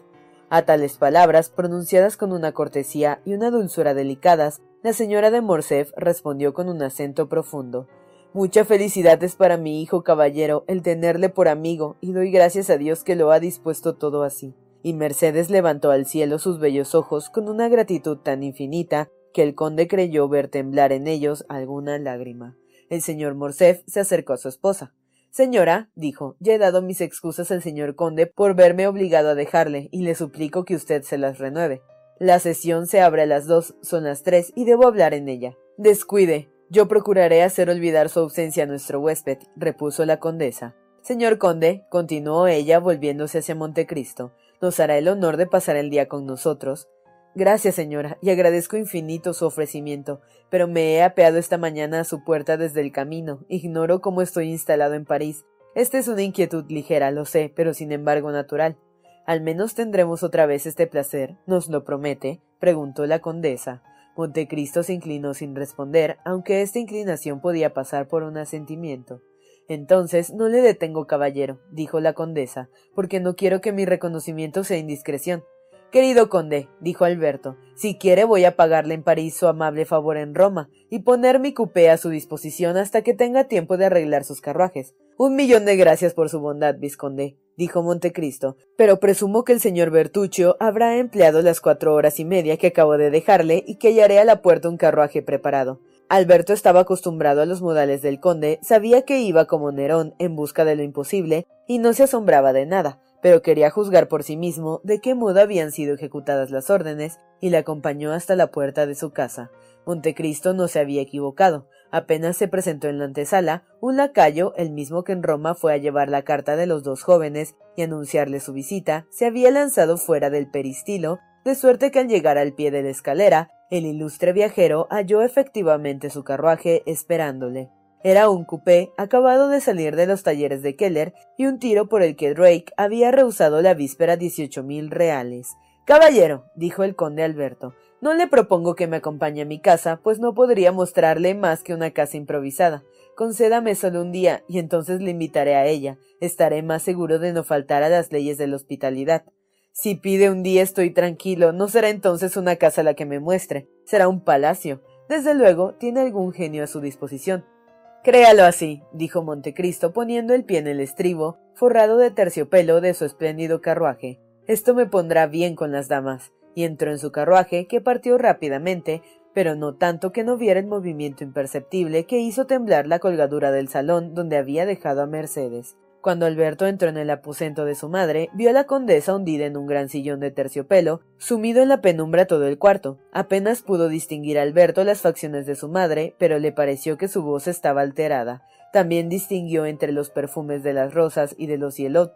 A tales palabras, pronunciadas con una cortesía y una dulzura delicadas, la señora de Morcerf respondió con un acento profundo. Mucha felicidad es para mi hijo caballero el tenerle por amigo, y doy gracias a Dios que lo ha dispuesto todo así. Y Mercedes levantó al cielo sus bellos ojos con una gratitud tan infinita que el conde creyó ver temblar en ellos alguna lágrima. El señor Morcerf se acercó a su esposa. Señora, dijo, ya he dado mis excusas al señor conde por verme obligado a dejarle, y le suplico que usted se las renueve. La sesión se abre a las dos, son las tres, y debo hablar en ella. Descuide, yo procuraré hacer olvidar su ausencia a nuestro huésped, repuso la condesa. Señor conde, continuó ella volviéndose hacia Montecristo, nos hará el honor de pasar el día con nosotros. Gracias, señora, y agradezco infinito su ofrecimiento, pero me he apeado esta mañana a su puerta desde el camino. Ignoro cómo estoy instalado en París. Esta es una inquietud ligera, lo sé, pero sin embargo natural. Al menos tendremos otra vez este placer, ¿nos lo promete? preguntó la condesa. Montecristo se inclinó sin responder, aunque esta inclinación podía pasar por un asentimiento. Entonces no le detengo, caballero, dijo la condesa, porque no quiero que mi reconocimiento sea indiscreción. Querido conde, dijo Alberto, si quiere voy a pagarle en París su amable favor en Roma y poner mi cupé a su disposición hasta que tenga tiempo de arreglar sus carruajes. Un millón de gracias por su bondad, vizconde, dijo Montecristo, pero presumo que el señor Bertuccio habrá empleado las cuatro horas y media que acabo de dejarle y que hallaré a la puerta un carruaje preparado. Alberto estaba acostumbrado a los modales del conde, sabía que iba como Nerón en busca de lo imposible y no se asombraba de nada pero quería juzgar por sí mismo de qué modo habían sido ejecutadas las órdenes y le acompañó hasta la puerta de su casa. Montecristo no se había equivocado. Apenas se presentó en la antesala, un lacayo, el mismo que en Roma fue a llevar la carta de los dos jóvenes y anunciarle su visita, se había lanzado fuera del peristilo, de suerte que al llegar al pie de la escalera, el ilustre viajero halló efectivamente su carruaje esperándole. Era un coupé acabado de salir de los talleres de Keller y un tiro por el que Drake había rehusado la víspera dieciocho mil reales. Caballero, dijo el conde Alberto, no le propongo que me acompañe a mi casa, pues no podría mostrarle más que una casa improvisada. Concédame solo un día, y entonces le invitaré a ella. Estaré más seguro de no faltar a las leyes de la hospitalidad. Si pide un día estoy tranquilo, no será entonces una casa la que me muestre, será un palacio. Desde luego, tiene algún genio a su disposición. Créalo así, dijo Montecristo poniendo el pie en el estribo, forrado de terciopelo de su espléndido carruaje. Esto me pondrá bien con las damas. Y entró en su carruaje, que partió rápidamente, pero no tanto que no viera el movimiento imperceptible que hizo temblar la colgadura del salón donde había dejado a Mercedes. Cuando Alberto entró en el aposento de su madre, vio a la condesa hundida en un gran sillón de terciopelo, sumido en la penumbra todo el cuarto. Apenas pudo distinguir a Alberto las facciones de su madre, pero le pareció que su voz estaba alterada. También distinguió entre los perfumes de las rosas y de los hielot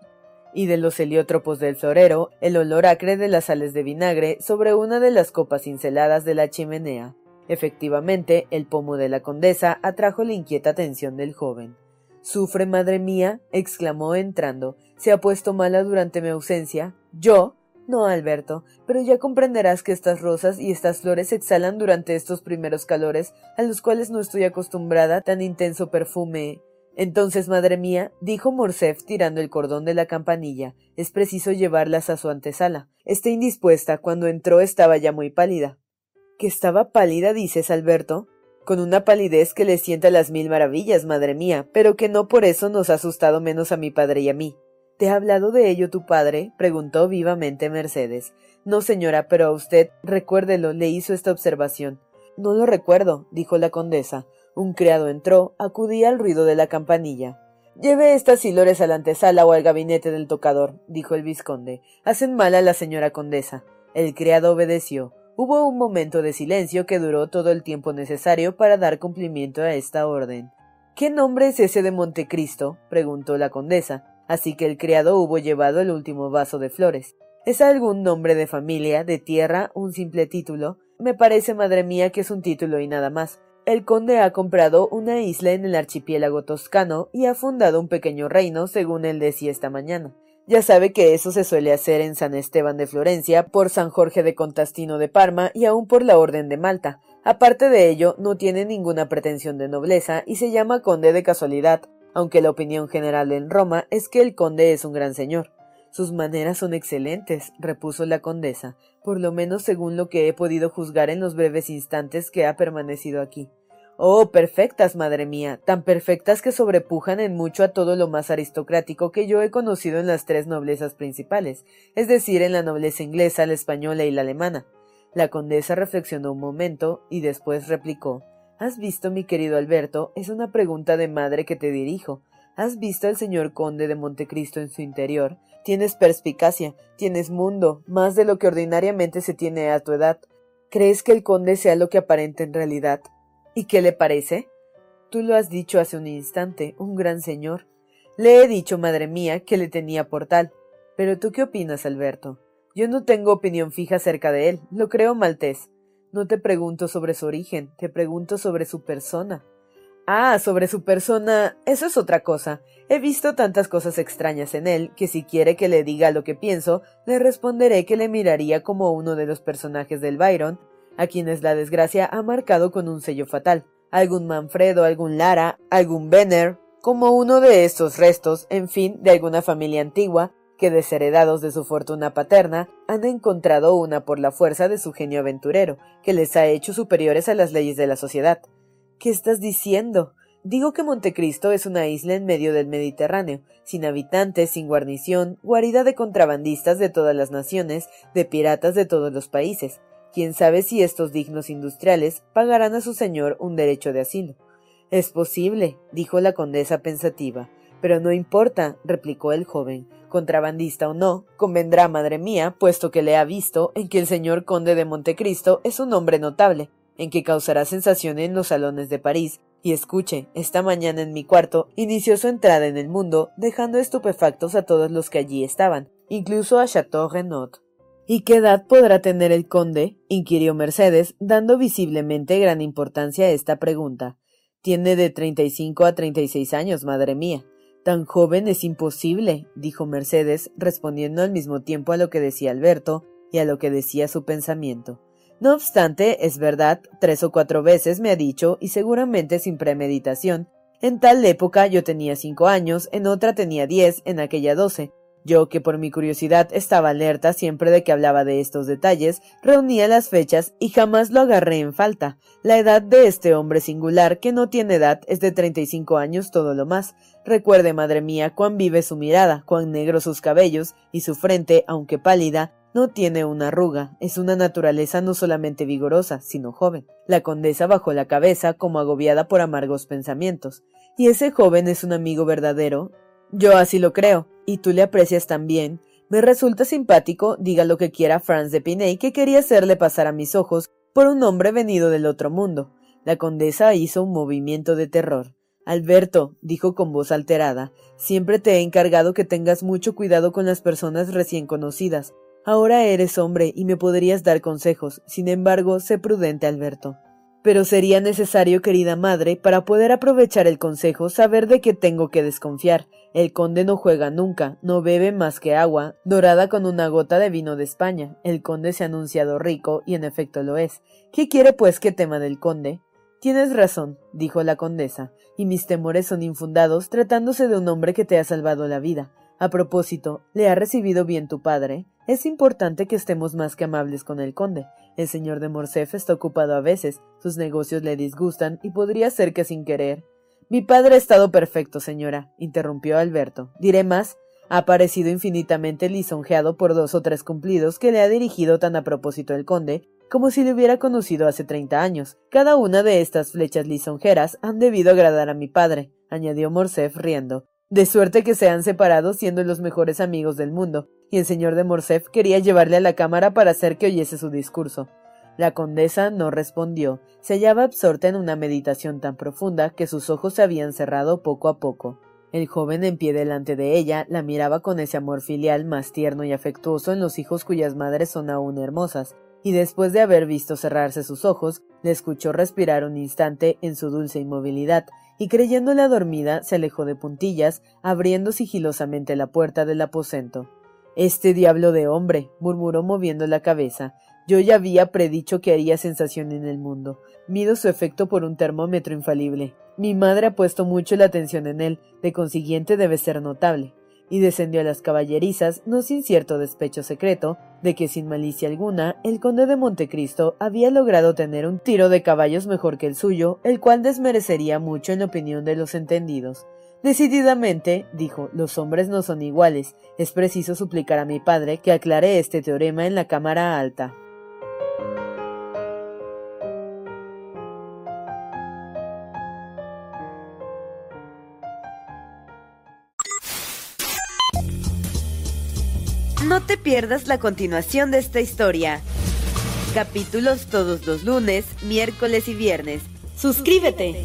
y de los heliótropos del florero el olor acre de las sales de vinagre sobre una de las copas cinceladas de la chimenea. Efectivamente, el pomo de la condesa atrajo la inquieta atención del joven. Sufre, madre mía, exclamó entrando. ¿Se ha puesto mala durante mi ausencia? ¿Yo? No, Alberto, pero ya comprenderás que estas rosas y estas flores exhalan durante estos primeros calores, a los cuales no estoy acostumbrada tan intenso perfume. Entonces, madre mía, dijo Morcerf tirando el cordón de la campanilla, es preciso llevarlas a su antesala. Está indispuesta. Cuando entró estaba ya muy pálida. ¿Que estaba pálida, dices, Alberto? Con una palidez que le sienta las mil maravillas, madre mía, pero que no por eso nos ha asustado menos a mi padre y a mí. ¿Te ha hablado de ello tu padre? preguntó vivamente Mercedes. No, señora, pero a usted, recuérdelo, le hizo esta observación. No lo recuerdo, dijo la condesa. Un criado entró, acudía al ruido de la campanilla. Lleve estas silores a la antesala o al gabinete del tocador, dijo el vizconde. Hacen mal a la señora condesa. El criado obedeció. Hubo un momento de silencio que duró todo el tiempo necesario para dar cumplimiento a esta orden. ¿Qué nombre es ese de Montecristo? preguntó la condesa, así que el criado hubo llevado el último vaso de flores. ¿Es algún nombre de familia, de tierra, un simple título? Me parece, madre mía, que es un título y nada más. El conde ha comprado una isla en el archipiélago toscano y ha fundado un pequeño reino, según él decía esta mañana. Ya sabe que eso se suele hacer en San Esteban de Florencia, por San Jorge de Contastino de Parma y aún por la Orden de Malta. Aparte de ello, no tiene ninguna pretensión de nobleza y se llama conde de casualidad, aunque la opinión general en Roma es que el conde es un gran señor. Sus maneras son excelentes, repuso la condesa, por lo menos según lo que he podido juzgar en los breves instantes que ha permanecido aquí. Oh, perfectas, madre mía, tan perfectas que sobrepujan en mucho a todo lo más aristocrático que yo he conocido en las tres noblezas principales, es decir, en la nobleza inglesa, la española y la alemana. La condesa reflexionó un momento y después replicó ¿Has visto, mi querido Alberto? Es una pregunta de madre que te dirijo. ¿Has visto al señor conde de Montecristo en su interior? Tienes perspicacia, tienes mundo, más de lo que ordinariamente se tiene a tu edad. ¿Crees que el conde sea lo que aparenta en realidad? ¿Y qué le parece? Tú lo has dicho hace un instante, un gran señor. Le he dicho, madre mía, que le tenía por tal. Pero tú qué opinas, Alberto? Yo no tengo opinión fija acerca de él, lo creo maltés. No te pregunto sobre su origen, te pregunto sobre su persona. Ah, sobre su persona, eso es otra cosa. He visto tantas cosas extrañas en él que si quiere que le diga lo que pienso, le responderé que le miraría como uno de los personajes del Byron, a quienes la desgracia ha marcado con un sello fatal, algún Manfredo, algún Lara, algún Benner, como uno de estos restos, en fin, de alguna familia antigua, que desheredados de su fortuna paterna, han encontrado una por la fuerza de su genio aventurero, que les ha hecho superiores a las leyes de la sociedad. ¿Qué estás diciendo? Digo que Montecristo es una isla en medio del Mediterráneo, sin habitantes, sin guarnición, guarida de contrabandistas de todas las naciones, de piratas de todos los países, Quién sabe si estos dignos industriales pagarán a su señor un derecho de asilo. Es posible, dijo la condesa pensativa. Pero no importa, replicó el joven. Contrabandista o no, convendrá, madre mía, puesto que le ha visto, en que el señor conde de Montecristo es un hombre notable, en que causará sensación en los salones de París, y escuche, esta mañana en mi cuarto inició su entrada en el mundo, dejando estupefactos a todos los que allí estaban, incluso a Chateau Renaud. ¿Y qué edad podrá tener el conde? inquirió Mercedes, dando visiblemente gran importancia a esta pregunta. Tiene de treinta y cinco a treinta y seis años, madre mía. Tan joven es imposible, dijo Mercedes, respondiendo al mismo tiempo a lo que decía Alberto y a lo que decía su pensamiento. No obstante, es verdad, tres o cuatro veces me ha dicho, y seguramente sin premeditación, en tal época yo tenía cinco años, en otra tenía diez, en aquella doce, yo, que por mi curiosidad estaba alerta siempre de que hablaba de estos detalles, reunía las fechas y jamás lo agarré en falta. La edad de este hombre singular, que no tiene edad, es de treinta y cinco años todo lo más. Recuerde, madre mía, cuán vive su mirada, cuán negros sus cabellos, y su frente, aunque pálida, no tiene una arruga, es una naturaleza no solamente vigorosa, sino joven. La condesa bajó la cabeza como agobiada por amargos pensamientos. ¿Y ese joven es un amigo verdadero? Yo así lo creo, y tú le aprecias también. Me resulta simpático, diga lo que quiera Franz de Piney, que quería hacerle pasar a mis ojos por un hombre venido del otro mundo. La condesa hizo un movimiento de terror. Alberto, dijo con voz alterada, siempre te he encargado que tengas mucho cuidado con las personas recién conocidas. Ahora eres hombre y me podrías dar consejos. Sin embargo, sé prudente, Alberto. Pero sería necesario, querida madre, para poder aprovechar el consejo, saber de qué tengo que desconfiar. El conde no juega nunca, no bebe más que agua, dorada con una gota de vino de España. El conde se ha anunciado rico, y en efecto lo es. ¿Qué quiere pues que tema del conde? Tienes razón, dijo la condesa, y mis temores son infundados tratándose de un hombre que te ha salvado la vida. A propósito, ¿le ha recibido bien tu padre? Es importante que estemos más que amables con el conde. El señor de Morcerf está ocupado a veces, sus negocios le disgustan y podría ser que sin querer. Mi padre ha estado perfecto, señora, interrumpió Alberto. Diré más, ha parecido infinitamente lisonjeado por dos o tres cumplidos que le ha dirigido tan a propósito el conde, como si le hubiera conocido hace treinta años. Cada una de estas flechas lisonjeras han debido agradar a mi padre, añadió Morcerf riendo. De suerte que se han separado siendo los mejores amigos del mundo, y el señor de Morcerf quería llevarle a la cámara para hacer que oyese su discurso. La condesa no respondió, se hallaba absorta en una meditación tan profunda que sus ojos se habían cerrado poco a poco. El joven en pie delante de ella la miraba con ese amor filial más tierno y afectuoso en los hijos cuyas madres son aún hermosas, y después de haber visto cerrarse sus ojos, le escuchó respirar un instante en su dulce inmovilidad, y creyéndola dormida se alejó de puntillas, abriendo sigilosamente la puerta del aposento. Este diablo de hombre, murmuró moviendo la cabeza. Yo ya había predicho que haría sensación en el mundo. Mido su efecto por un termómetro infalible. Mi madre ha puesto mucho la atención en él, de consiguiente debe ser notable. y descendió a las caballerizas, no sin cierto despecho secreto, de que sin malicia alguna, el conde de Montecristo había logrado tener un tiro de caballos mejor que el suyo, el cual desmerecería mucho en la opinión de los entendidos. Decididamente, dijo, los hombres no son iguales, es preciso suplicar a mi padre que aclare este teorema en la Cámara Alta. No te pierdas la continuación de esta historia. Capítulos todos los lunes, miércoles y viernes. Suscríbete.